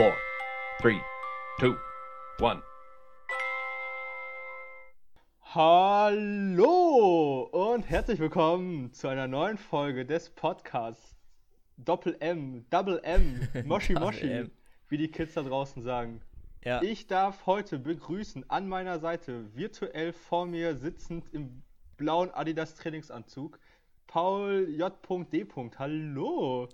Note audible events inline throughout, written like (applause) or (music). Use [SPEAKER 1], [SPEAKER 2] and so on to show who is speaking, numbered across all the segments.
[SPEAKER 1] four, three, two, one.
[SPEAKER 2] Hallo und herzlich willkommen zu einer neuen Folge des Podcasts Doppel M, Double M, (laughs) Moshi Moshi,
[SPEAKER 3] M.
[SPEAKER 2] wie die Kids da draußen sagen.
[SPEAKER 3] Ja.
[SPEAKER 2] Ich darf heute begrüßen an meiner Seite, virtuell vor mir sitzend im blauen Adidas Trainingsanzug, Paul J.D. Hallo.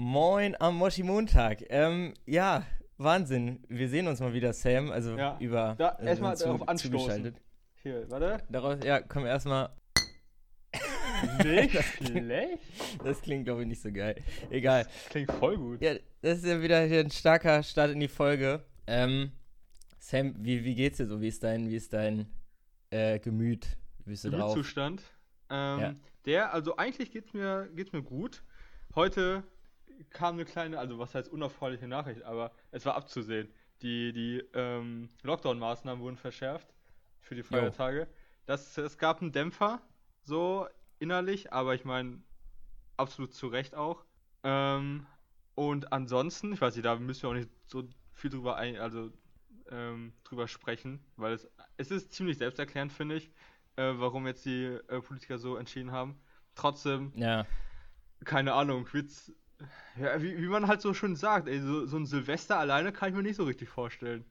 [SPEAKER 3] Moin am Moshi Montag. Ähm, ja, Wahnsinn. Wir sehen uns mal wieder, Sam. Also
[SPEAKER 2] Ja.
[SPEAKER 3] über.
[SPEAKER 2] Da,
[SPEAKER 3] also
[SPEAKER 2] erstmal darauf anstoßen. Hier, warte.
[SPEAKER 3] Daraus, ja, komm erstmal.
[SPEAKER 2] Nicht (laughs)
[SPEAKER 3] Das klingt-
[SPEAKER 2] schlecht.
[SPEAKER 3] Das klingt, glaube ich, nicht so geil. Egal.
[SPEAKER 2] Klingt voll gut.
[SPEAKER 3] Ja, das ist ja wieder hier ein starker Start in die Folge. Ähm, Sam, wie, wie geht's dir so? Wie ist dein, wie ist dein äh, Gemüt? Wie bist du drauf?
[SPEAKER 2] Gemütszustand. Ähm,
[SPEAKER 3] Ja.
[SPEAKER 2] Der, also eigentlich geht's mir, geht's mir gut. Heute kam eine kleine, also was heißt unerfreuliche Nachricht, aber es war abzusehen. Die, die ähm, Lockdown-Maßnahmen wurden verschärft für die Feiertage. Das, es gab einen Dämpfer, so innerlich, aber ich meine, absolut zu Recht auch. Ähm, und ansonsten, ich weiß nicht, da müssen wir auch nicht so viel drüber ein, also ähm, drüber sprechen, weil es, es ist ziemlich selbsterklärend, finde ich, äh, warum jetzt die äh, Politiker so entschieden haben. Trotzdem,
[SPEAKER 3] Ja.
[SPEAKER 2] keine Ahnung, Witz, ja, wie, wie man halt so schön sagt, ey, so, so ein Silvester alleine kann ich mir nicht so richtig vorstellen.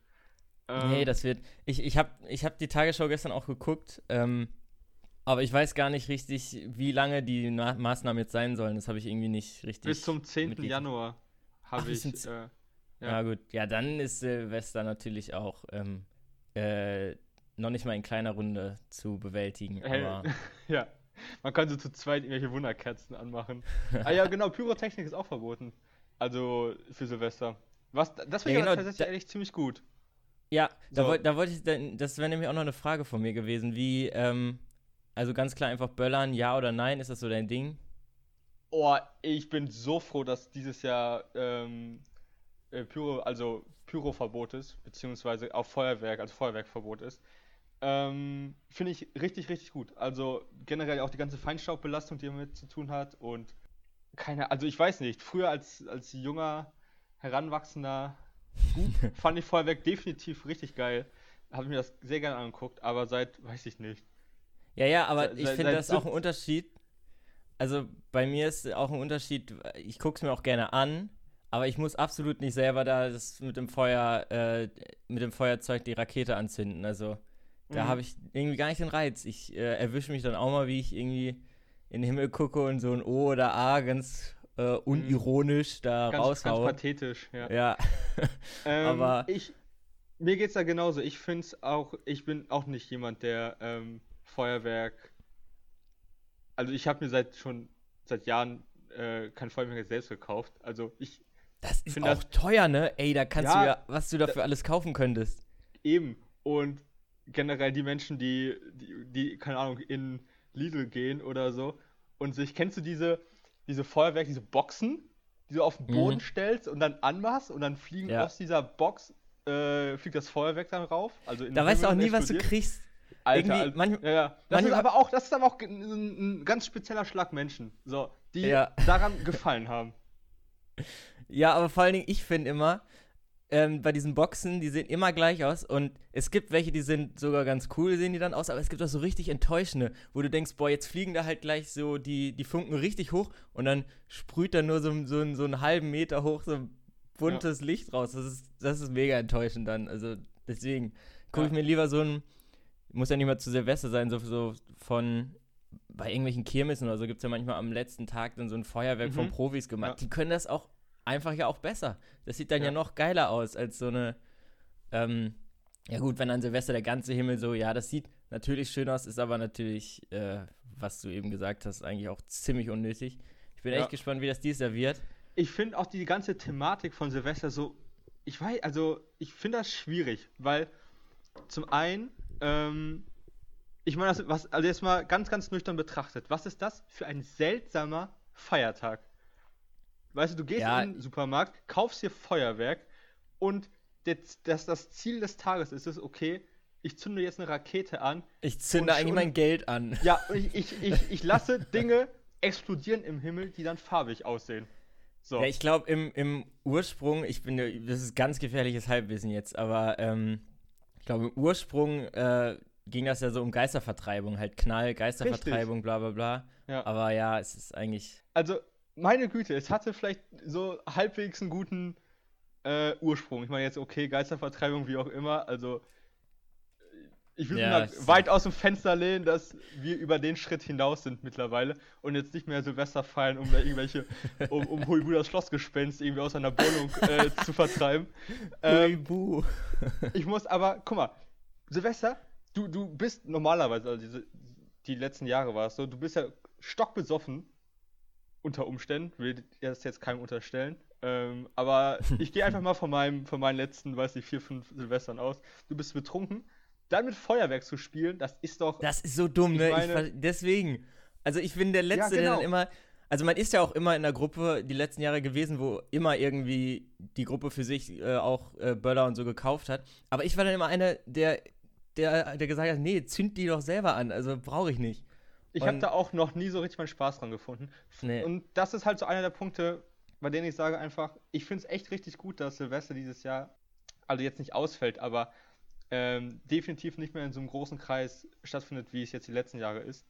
[SPEAKER 2] Ähm,
[SPEAKER 3] Nee, das wird. Ich, ich habe ich hab die Tagesschau gestern auch geguckt, ähm, aber ich weiß gar nicht richtig, wie lange die Ma Maßnahmen jetzt sein sollen. Das habe ich irgendwie nicht richtig.
[SPEAKER 2] bis zum 10.
[SPEAKER 3] mitgekriegt.
[SPEAKER 2] Januar habe ich. Äh,
[SPEAKER 3] Ja.
[SPEAKER 2] ja.
[SPEAKER 3] gut. Ja, dann ist Silvester natürlich auch ähm, äh, noch nicht mal in kleiner Runde zu bewältigen.
[SPEAKER 2] Hey,
[SPEAKER 3] Aber (laughs)
[SPEAKER 2] ja, man kann so zu zweit irgendwelche Wunderkerzen anmachen. ah ja, genau, Pyrotechnik ist auch verboten. Also für Silvester. Was, das finde
[SPEAKER 3] Ja,
[SPEAKER 2] ich
[SPEAKER 3] genau,
[SPEAKER 2] tatsächlich
[SPEAKER 3] da-
[SPEAKER 2] eigentlich ziemlich gut.
[SPEAKER 3] ja, da,
[SPEAKER 2] So.
[SPEAKER 3] wollt, da wollte ich, dann- das wäre nämlich auch noch eine Frage von mir gewesen. Wie, ähm, also ganz klar einfach böllern, ja oder nein? Ist das so dein Ding?
[SPEAKER 2] Oh, ich bin so froh, dass dieses Jahr ähm, äh, Pyro, also Pyroverbot ist, beziehungsweise auch Feuerwerk, also Feuerwerkverbot ist. Ähm, Finde ich richtig, richtig gut. Also generell auch die ganze Feinstaubbelastung, die damit zu tun hat und keine, also ich weiß nicht, früher als, als junger, heranwachsender Bub (laughs) fand ich Feuerwerk definitiv richtig geil. Habe mir das sehr gerne angeguckt, aber seit, weiß ich nicht.
[SPEAKER 3] Ja, ja, aber
[SPEAKER 2] Se-
[SPEAKER 3] ich finde das auch ein
[SPEAKER 2] 17
[SPEAKER 3] Unterschied. Also bei mir ist auch ein Unterschied, ich gucke es mir auch gerne an, aber ich muss absolut nicht selber da das mit dem Feuer, äh, mit dem Feuerzeug die Rakete anzünden. Also da
[SPEAKER 2] Mhm.
[SPEAKER 3] habe ich irgendwie gar nicht den Reiz. Ich äh, erwische mich dann auch mal, wie ich irgendwie in den Himmel gucke und so ein O oder A ganz äh, unironisch da
[SPEAKER 2] Mhm. Ganz, ganz
[SPEAKER 3] raushaue.
[SPEAKER 2] pathetisch, ja.
[SPEAKER 3] Ja. (laughs)
[SPEAKER 2] Ähm,
[SPEAKER 3] Aber-
[SPEAKER 2] ich, mir geht's da genauso. Ich finde es auch, ich bin auch nicht jemand, der ähm, Feuerwerk. Also ich habe mir seit schon seit Jahren äh, kein Feuerwerk selbst gekauft. Also ich
[SPEAKER 3] Das ist auch
[SPEAKER 2] das-
[SPEAKER 3] teuer, ne? Ey, da kannst
[SPEAKER 2] Ja,
[SPEAKER 3] du ja, was du dafür alles kaufen könntest.
[SPEAKER 2] eben und generell die Menschen, die, die, die keine Ahnung in Lidl gehen oder so und sich kennst du diese diese Feuerwerk, diese Boxen, die du auf den Boden
[SPEAKER 3] Mhm.
[SPEAKER 2] stellst und dann anmachst und dann fliegen
[SPEAKER 3] Ja.
[SPEAKER 2] aus dieser Box äh, fliegt das Feuerwerk dann rauf. Also
[SPEAKER 3] Da weißt du auch nie, was du
[SPEAKER 2] explodiert.
[SPEAKER 3] kriegst.
[SPEAKER 2] Alter, Alter.
[SPEAKER 3] manch-
[SPEAKER 2] ja, ja. Das ist
[SPEAKER 3] manchmal-
[SPEAKER 2] aber auch, das ist aber auch ein, ein ganz spezieller Schlag Menschen, so, die
[SPEAKER 3] Ja.
[SPEAKER 2] daran gefallen haben. (laughs)
[SPEAKER 3] Ja, aber vor allen Dingen, ich finde immer, ähm, bei diesen Boxen, die sehen immer gleich aus und es gibt welche, die sind sogar ganz cool, sehen die dann aus, aber es gibt auch so richtig enttäuschende, wo du denkst, boah, jetzt fliegen da halt gleich so die, die Funken richtig hoch und dann sprüht da nur so, so, so einen halben Meter hoch so ein buntes Licht raus. Das ist, das ist mega enttäuschend dann. Also deswegen gucke
[SPEAKER 2] Ja.
[SPEAKER 3] ich mir lieber so ein, muss ja nicht mal zu Silvester sein, so, so von bei irgendwelchen Kirmessen oder so gibt es ja manchmal am letzten Tag dann so ein Feuerwerk von
[SPEAKER 2] Mhm.
[SPEAKER 3] Profis gemacht.
[SPEAKER 2] Ja.
[SPEAKER 3] Die können das auch einfach ja auch besser. Das sieht dann ja,
[SPEAKER 2] Ja.
[SPEAKER 3] noch geiler aus als so eine. Ähm, ja, gut, wenn an Silvester der ganze Himmel so, ja, das sieht natürlich schön aus, ist aber natürlich, äh, was du eben gesagt hast, eigentlich auch ziemlich unnötig. Ich bin
[SPEAKER 2] Ja.
[SPEAKER 3] echt gespannt, wie das dies wird.
[SPEAKER 2] Ich finde auch die ganze Thematik von Silvester so, ich weiß, also ich finde das schwierig, weil zum einen, ähm, ich meine, was, also jetzt mal ganz, ganz nüchtern betrachtet, was ist das für ein seltsamer Feiertag? Weißt du, du gehst
[SPEAKER 3] Ja.
[SPEAKER 2] in den Supermarkt, kaufst dir Feuerwerk und das, das, das Ziel des Tages ist es, okay, ich zünde jetzt eine Rakete an.
[SPEAKER 3] Ich zünde eigentlich
[SPEAKER 2] schon-
[SPEAKER 3] mein Geld an.
[SPEAKER 2] Ja, ich, ich, ich, ich lasse (laughs) Dinge explodieren im Himmel, die dann farbig aussehen. So.
[SPEAKER 3] Ja, ich glaube, im, im Ursprung, ich bin, das ist ganz gefährliches Halbwissen jetzt, aber ähm, ich glaube, im Ursprung äh, ging das ja so um Geistervertreibung, halt Knall, Geistervertreibung, bla bla bla.
[SPEAKER 2] Ja.
[SPEAKER 3] Aber ja, es ist eigentlich.
[SPEAKER 2] Also, meine Güte, es hatte vielleicht so halbwegs einen guten äh, Ursprung. Ich meine jetzt, okay, Geistervertreibung, wie auch immer, also ich will
[SPEAKER 3] Ja,
[SPEAKER 2] weit aus dem Fenster lehnen, dass wir über den Schritt hinaus sind mittlerweile und jetzt nicht mehr Silvester feiern, um da irgendwelche, (laughs) um, um Huibu das Schlossgespenst irgendwie aus einer Wohnung äh, zu vertreiben. (laughs) Ähm,
[SPEAKER 3] Buh.
[SPEAKER 2] ich muss aber, guck mal, Silvester, du, du bist normalerweise, also diese, die letzten Jahre war es so, du bist ja stockbesoffen unter Umständen, will das jetzt keinem unterstellen. Ähm, aber (laughs) ich gehe einfach mal von meinem, von meinen letzten, weiß nicht, vier, fünf Silvestern aus. Du bist betrunken, dann mit Feuerwerk zu spielen, das ist doch.
[SPEAKER 3] Das ist so dumm, ne?
[SPEAKER 2] Meine-
[SPEAKER 3] deswegen. Also ich bin der Letzte, der dann
[SPEAKER 2] genau.
[SPEAKER 3] immer. Also man ist ja auch immer in der Gruppe die letzten Jahre gewesen, wo immer irgendwie die Gruppe für sich äh, auch äh, Böller und so gekauft hat. Aber ich war dann immer einer, der, der, der gesagt hat, nee, zünd die doch selber an. Also brauche ich nicht.
[SPEAKER 2] Ich habe da auch noch nie so richtig meinen Spaß dran gefunden.
[SPEAKER 3] Nee.
[SPEAKER 2] Und das ist halt so einer der Punkte, bei denen ich sage einfach, ich finde es echt richtig gut, dass Silvester dieses Jahr, also jetzt nicht ausfällt, aber ähm, definitiv nicht mehr in so einem großen Kreis stattfindet, wie es jetzt die letzten Jahre ist.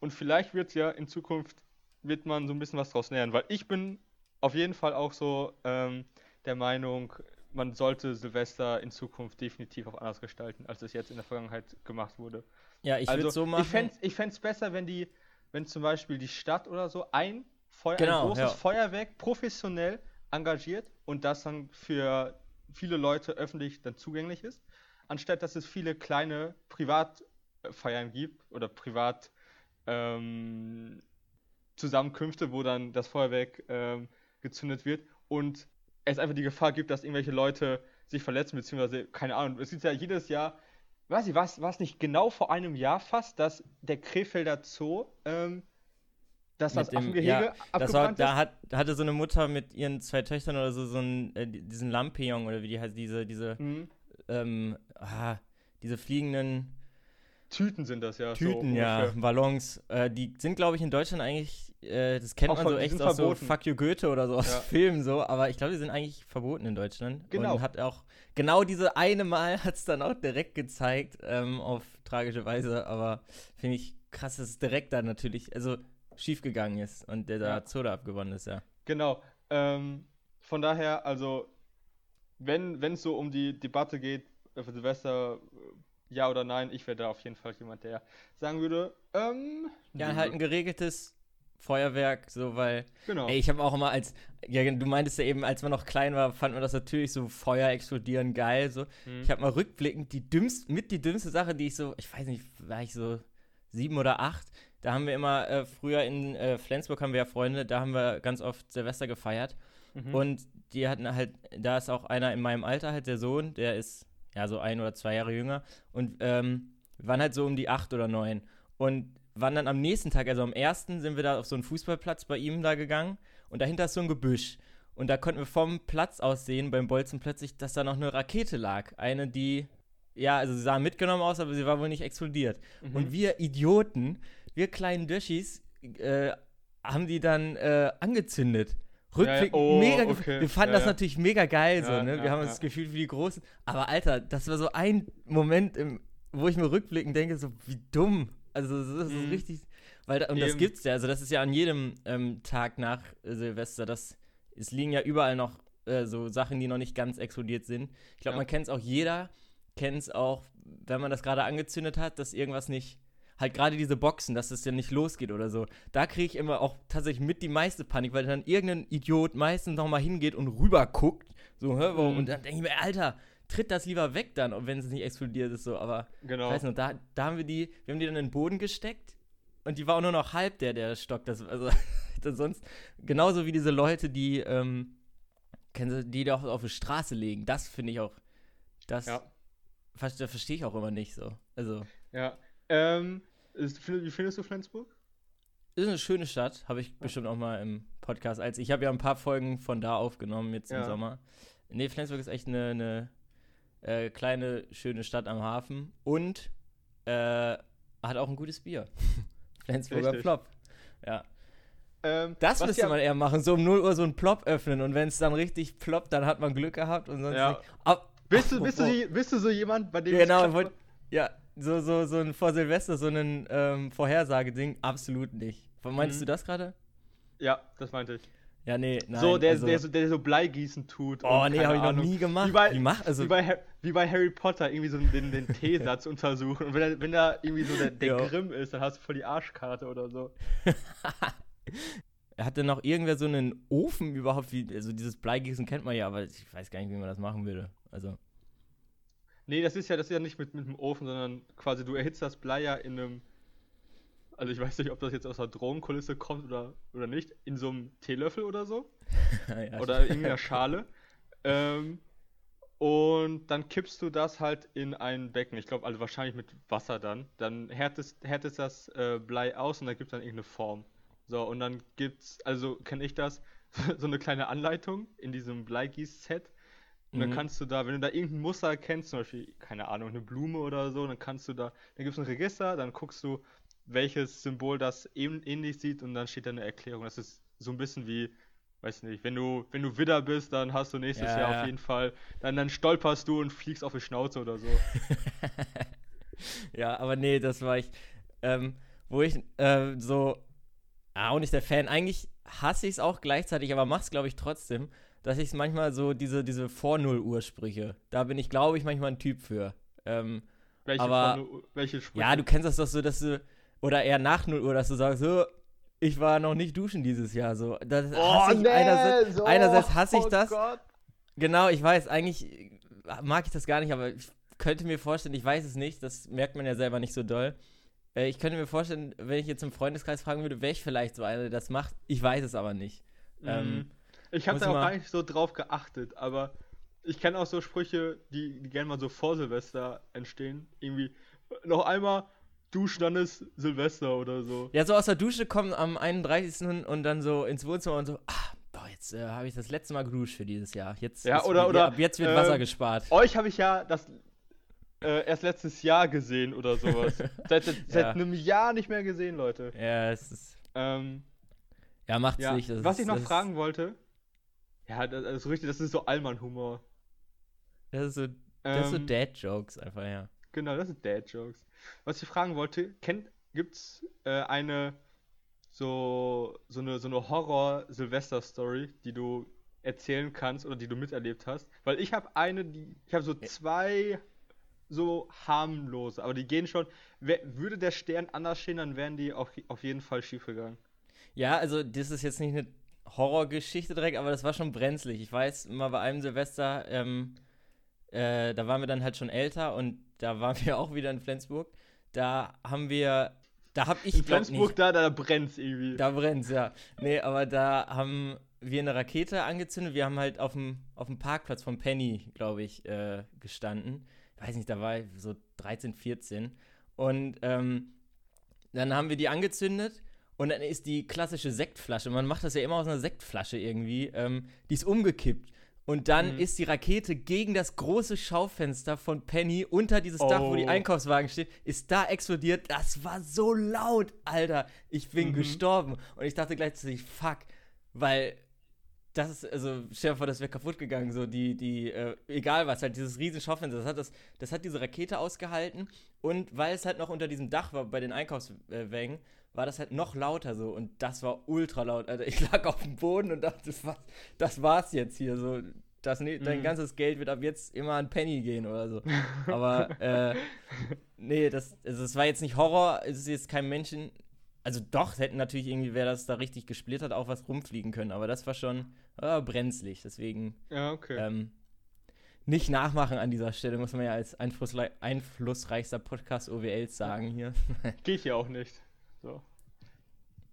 [SPEAKER 2] Und vielleicht wird ja in Zukunft, wird man so ein bisschen was draus lernen, weil ich bin auf jeden Fall auch so ähm, der Meinung, man sollte Silvester in Zukunft definitiv auch anders gestalten, als es jetzt in der Vergangenheit gemacht wurde.
[SPEAKER 3] Ja, ich
[SPEAKER 2] also,
[SPEAKER 3] würde so machen.
[SPEAKER 2] Ich fände ich fänd's besser, wenn die, wenn zum Beispiel die Stadt oder so ein, Feuer,
[SPEAKER 3] Genau,
[SPEAKER 2] ein großes
[SPEAKER 3] ja.
[SPEAKER 2] Feuerwerk professionell engagiert und das dann für viele Leute öffentlich dann zugänglich ist, anstatt dass es viele kleine Privatfeiern gibt oder Privat ähm, Zusammenkünfte, wo dann das Feuerwerk ähm, gezündet wird und es einfach die Gefahr gibt, dass irgendwelche Leute sich verletzen, beziehungsweise, keine Ahnung, es gibt ja jedes Jahr, weiß ich, war es nicht genau vor einem Jahr fast, dass der Krefelder Zoo, ähm, dass das
[SPEAKER 3] dem-
[SPEAKER 2] Affengehege
[SPEAKER 3] ja, Das war,
[SPEAKER 2] abgebrannt
[SPEAKER 3] da
[SPEAKER 2] ist.
[SPEAKER 3] hat, hatte so eine Mutter mit ihren zwei Töchtern oder so, so einen, äh, diesen Lampion oder wie die heißt, diese, diese,
[SPEAKER 2] Mhm.
[SPEAKER 3] ähm, ah, diese fliegenden
[SPEAKER 2] Tüten sind das ja.
[SPEAKER 3] Tüten,
[SPEAKER 2] so
[SPEAKER 3] ja. Ballons. Äh, die sind, glaube ich, in Deutschland eigentlich, äh, das kennt
[SPEAKER 2] Auch
[SPEAKER 3] man so echt aus so
[SPEAKER 2] verboten.
[SPEAKER 3] Fuck You Goethe oder so aus
[SPEAKER 2] Ja.
[SPEAKER 3] Filmen so, aber ich glaube, die sind eigentlich verboten in Deutschland.
[SPEAKER 2] Genau.
[SPEAKER 3] Und hat auch, genau diese eine Mal hat es dann auch direkt gezeigt, ähm, auf tragische Weise, aber finde ich krass, dass es direkt dann natürlich, also schief gegangen ist und der da
[SPEAKER 2] Ja.
[SPEAKER 3] Zoo da abgewonnen ist, ja.
[SPEAKER 2] Genau. Ähm, von daher, also, wenn es so um die Debatte geht, äh, für Silvester, äh, ja oder nein, ich wäre da auf jeden Fall jemand, der sagen würde, ähm,
[SPEAKER 3] Ja,
[SPEAKER 2] nö.
[SPEAKER 3] halt ein geregeltes Feuerwerk, so, weil
[SPEAKER 2] Genau.
[SPEAKER 3] Ey, ich habe auch immer als, ja, du meintest ja eben, als man noch klein war, fand man das natürlich so Feuer explodieren geil. So.
[SPEAKER 2] Mhm.
[SPEAKER 3] Ich habe mal rückblickend die dümmst, mit die dümmste Sache, die ich so, ich weiß nicht, war ich so sieben oder acht. Da haben wir immer, äh, früher in äh, Flensburg haben wir ja Freunde, da haben wir ganz oft Silvester gefeiert.
[SPEAKER 2] Mhm.
[SPEAKER 3] Und die hatten halt, da ist auch einer in meinem Alter, halt der Sohn, der ist ja so ein oder zwei Jahre jünger. Und ähm, wir waren halt so um die acht oder neun. Und waren dann am nächsten Tag, also am ersten, sind wir da auf so einen Fußballplatz bei ihm da gegangen. Und dahinter ist so ein Gebüsch. Und da konnten wir vom Platz aus sehen, beim Bolzen plötzlich, dass da noch eine Rakete lag. Eine, die, ja, also sie sah mitgenommen aus, aber sie war wohl nicht explodiert.
[SPEAKER 2] Mhm.
[SPEAKER 3] Und wir Idioten, wir kleinen Döschis, äh, haben die dann äh, angezündet. Rückblick,
[SPEAKER 2] oh,
[SPEAKER 3] mega.
[SPEAKER 2] okay.
[SPEAKER 3] Wir fanden
[SPEAKER 2] Ja,
[SPEAKER 3] das
[SPEAKER 2] ja.
[SPEAKER 3] natürlich mega geil, so,
[SPEAKER 2] Ja,
[SPEAKER 3] ne?
[SPEAKER 2] ja,
[SPEAKER 3] Wir haben
[SPEAKER 2] ja.
[SPEAKER 3] uns gefühlt wie die Großen. Aber Alter, das war so ein Moment, im, wo ich mir rückblickend denke, so wie dumm. Also, das ist
[SPEAKER 2] Mhm.
[SPEAKER 3] richtig. Weil, und das
[SPEAKER 2] Eben.
[SPEAKER 3] gibt's ja. Also, das ist ja an jedem ähm, Tag nach äh, Silvester. Das, es liegen ja überall noch äh, so Sachen, die noch nicht ganz explodiert sind. Ich glaube,
[SPEAKER 2] Ja.
[SPEAKER 3] man kennt es auch, jeder kennt es auch, wenn man das gerade angezündet hat, dass irgendwas nicht. Halt gerade diese Boxen, dass es ja nicht losgeht oder so. Da kriege ich immer auch tatsächlich mit die meiste Panik, weil dann irgendein Idiot meistens nochmal hingeht und rüber guckt. So, warum?
[SPEAKER 2] Mhm.
[SPEAKER 3] Und dann denke ich mir, Alter, tritt das lieber weg dann, und wenn es nicht explodiert ist, so. Aber
[SPEAKER 2] genau.
[SPEAKER 3] weiß noch, da, da haben wir die, wir haben die dann in den Boden gesteckt und die war auch nur noch halb der, der Stock. Das, also, (laughs) das sonst, genauso wie diese Leute, die, ähm, kennen Sie, die doch auf die Straße legen. Das finde ich auch, das
[SPEAKER 2] Ja.
[SPEAKER 3] das verstehe ich auch immer nicht so. Also,
[SPEAKER 2] Ja. Ähm, ist, wie findest du Flensburg?
[SPEAKER 3] ist eine schöne Stadt, habe ich bestimmt auch mal im Podcast. Als ich habe ja ein paar Folgen von da aufgenommen jetzt im
[SPEAKER 2] Ja.
[SPEAKER 3] Sommer. Nee, Flensburg ist echt eine, eine äh, kleine, schöne Stadt am Hafen und äh, hat auch ein gutes Bier. (laughs) Flensburger
[SPEAKER 2] Richtig.
[SPEAKER 3] Plop. Ja.
[SPEAKER 2] Ähm,
[SPEAKER 3] Das müsste man eher machen, so um 0 Uhr so einen Plop öffnen und wenn es dann richtig ploppt, dann hat man Glück gehabt und sonst
[SPEAKER 2] Ja.
[SPEAKER 3] nicht. Ab,
[SPEAKER 2] Bist du, bist, du, bist du so jemand, bei dem
[SPEAKER 3] genau, wollt, ja, so, so, so ein vor Silvester, so ein ähm, Vorhersageding, absolut nicht. Meinst
[SPEAKER 2] Mhm.
[SPEAKER 3] du das gerade?
[SPEAKER 2] Ja, das meinte ich.
[SPEAKER 3] Ja, nee, nein.
[SPEAKER 2] so, der,
[SPEAKER 3] also,
[SPEAKER 2] der, so, der so Bleigießen tut.
[SPEAKER 3] Oh, nee, habe ich noch nie gemacht.
[SPEAKER 2] Wie bei,
[SPEAKER 3] Wie mach- also-
[SPEAKER 2] wie, bei, wie bei Harry Potter, irgendwie so den, den T-Satz (laughs) untersuchen. Und wenn, er, wenn da irgendwie so der, der. Grimm ist, dann hast du voll die Arschkarte oder so. (laughs)
[SPEAKER 3] Hat denn noch irgendwer so einen Ofen überhaupt? Wie, also dieses Bleigießen kennt man ja, aber ich weiß gar nicht, wie man das machen würde. Also,
[SPEAKER 2] Nee, das ist ja, das ist ja nicht mit, mit dem Ofen, sondern quasi du erhitzt das Blei ja in einem. Also ich weiß nicht, ob das jetzt aus der Drogenkulisse kommt oder, oder nicht, in so einem Teelöffel oder so. (laughs)
[SPEAKER 3] ja,
[SPEAKER 2] oder in irgendeiner Schale. Ähm, und dann kippst du das halt in ein Becken. Ich glaube, also wahrscheinlich mit Wasser dann. Dann härtest, härtest das äh, Blei aus und dann gibt es dann irgendeine Form. So, und dann gibt's, also kenne ich das, (laughs) so eine kleine Anleitung in diesem Bleigieß-Set. Und dann
[SPEAKER 3] Mhm.
[SPEAKER 2] kannst du da, wenn du da irgendein Muster erkennst, zum Beispiel, keine Ahnung, eine Blume oder so, dann kannst du da, dann gibt es ein Register, dann guckst du, welches Symbol das ähn- ähnlich sieht und dann steht da eine Erklärung. Das ist so ein bisschen wie, weiß nicht, wenn du, wenn du Widder bist, dann hast du nächstes
[SPEAKER 3] Ja,
[SPEAKER 2] Jahr
[SPEAKER 3] ja.
[SPEAKER 2] auf jeden Fall, dann, dann stolperst du und fliegst auf die Schnauze oder so. (laughs)
[SPEAKER 3] ja, aber nee, das war ich. Ähm, wo ich äh, so ah, auch nicht der Fan. Eigentlich hasse ich es auch gleichzeitig, aber mach's, glaube ich, trotzdem, dass ich es manchmal so, diese, diese Vor-Null-Uhr-Sprüche, da bin ich, glaube ich, manchmal ein Typ für. Ähm,
[SPEAKER 2] Welche,
[SPEAKER 3] Aber-
[SPEAKER 2] welche Sprüche?
[SPEAKER 3] ja, du kennst das doch so, dass du, oder eher nach 0 Uhr, dass du sagst, so, ich war noch nicht duschen dieses Jahr, so. Das hasse ich einerseits,
[SPEAKER 2] so,
[SPEAKER 3] einerseits hasse ich
[SPEAKER 2] oh
[SPEAKER 3] das.
[SPEAKER 2] Gott.
[SPEAKER 3] Genau, ich weiß, eigentlich mag ich das gar nicht, aber ich könnte mir vorstellen, ich weiß es nicht, das merkt man ja selber nicht so doll. Äh, ich könnte mir vorstellen, wenn ich jetzt im Freundeskreis fragen würde, wäre ich vielleicht so einer, der das macht. Ich weiß es aber nicht. Ähm,
[SPEAKER 2] Mhm. Ich habe da auch gar nicht so drauf geachtet, aber ich kenne auch so Sprüche, die, die gerne mal so vor Silvester entstehen. Irgendwie äh, noch einmal duschen, dann ist Silvester oder so.
[SPEAKER 3] Ja, so aus der Dusche kommen am 31. und dann so ins Wohnzimmer und so, ah, boah, jetzt äh, habe ich das letzte Mal geduscht für dieses Jahr. Jetzt
[SPEAKER 2] Ja, oder- oder,
[SPEAKER 3] ab jetzt wird
[SPEAKER 2] ähm,
[SPEAKER 3] Wasser gespart.
[SPEAKER 2] Euch habe ich ja das äh, erst letztes Jahr gesehen oder sowas. (laughs) seit seit, seit
[SPEAKER 3] Ja.
[SPEAKER 2] einem Jahr nicht mehr gesehen, Leute.
[SPEAKER 3] Ja, es ist,
[SPEAKER 2] Ähm,
[SPEAKER 3] ja, macht's
[SPEAKER 2] ja.
[SPEAKER 3] nicht. das
[SPEAKER 2] Was
[SPEAKER 3] ist,
[SPEAKER 2] ich noch fragen wollte, ja, das, das ist richtig, das ist so Allmann-Humor.
[SPEAKER 3] Das ist so, das
[SPEAKER 2] Ähm,
[SPEAKER 3] Dad-Jokes einfach, ja.
[SPEAKER 2] Genau, das sind Dad-Jokes. Was ich fragen wollte, kennt, gibt's äh, eine so, so eine, so eine Horror-Silvester-Story, die du erzählen kannst oder die du miterlebt hast? Weil ich habe eine, die, ich habe so zwei so harmlose, aber die gehen schon, wer, würde der Stern anders stehen, dann wären die auf, auf jeden Fall schief gegangen.
[SPEAKER 3] Ja, also das ist jetzt nicht eine Horrorgeschichte direkt, aber das war schon brenzlig. Ich weiß, mal bei einem Silvester, ähm, äh, da waren wir dann halt schon älter und da waren wir (laughs) auch wieder in Flensburg. Da haben wir, da hab ich
[SPEAKER 2] In Flensburg,
[SPEAKER 3] nicht,
[SPEAKER 2] da, da brennt's irgendwie.
[SPEAKER 3] da brennt's, ja. Nee, aber da haben wir eine Rakete angezündet. Wir haben halt auf dem, auf dem Parkplatz von Penny, glaube ich, äh, gestanden. Ich weiß nicht, da war ich so 13, 14. Und ähm, dann haben wir die angezündet und dann ist die klassische Sektflasche, man macht das ja immer aus einer Sektflasche irgendwie, ähm, die ist umgekippt. Und dann
[SPEAKER 2] Mhm.
[SPEAKER 3] ist die Rakete gegen das große Schaufenster von Penny unter dieses Dach, wo die
[SPEAKER 2] Oh.
[SPEAKER 3] Einkaufswagen steht, ist da explodiert. Das war so laut, Alter. Ich bin
[SPEAKER 2] Mhm.
[SPEAKER 3] gestorben. Und ich dachte gleichzeitig, fuck, weil das ist, also stell dir vor, das wäre kaputt gegangen, so die, die, äh, egal was, halt dieses riesen Schaufenster, das hat, das, das hat diese Rakete ausgehalten und weil es halt noch unter diesem Dach war, bei den Einkaufswägen, war das halt noch lauter so und das war ultra laut, Alter. Ich (laughs) lag auf dem Boden und dachte, was, das war's jetzt hier, so, das, ne- dein
[SPEAKER 2] Mhm.
[SPEAKER 3] ganzes Geld wird ab jetzt immer an Penny gehen oder so. (laughs) Aber, äh, nee, das, also es war jetzt nicht Horror, es ist jetzt kein Menschen, also doch, es hätten natürlich irgendwie, wer das da richtig gesplittert, auch was rumfliegen können, aber das war schon äh, brenzlig, deswegen
[SPEAKER 2] Ja, okay.
[SPEAKER 3] ähm, nicht nachmachen an dieser Stelle, muss man ja als einflussrei einflussreichster Podcast OWLs sagen hier. (laughs)
[SPEAKER 2] Geht ja auch nicht. So.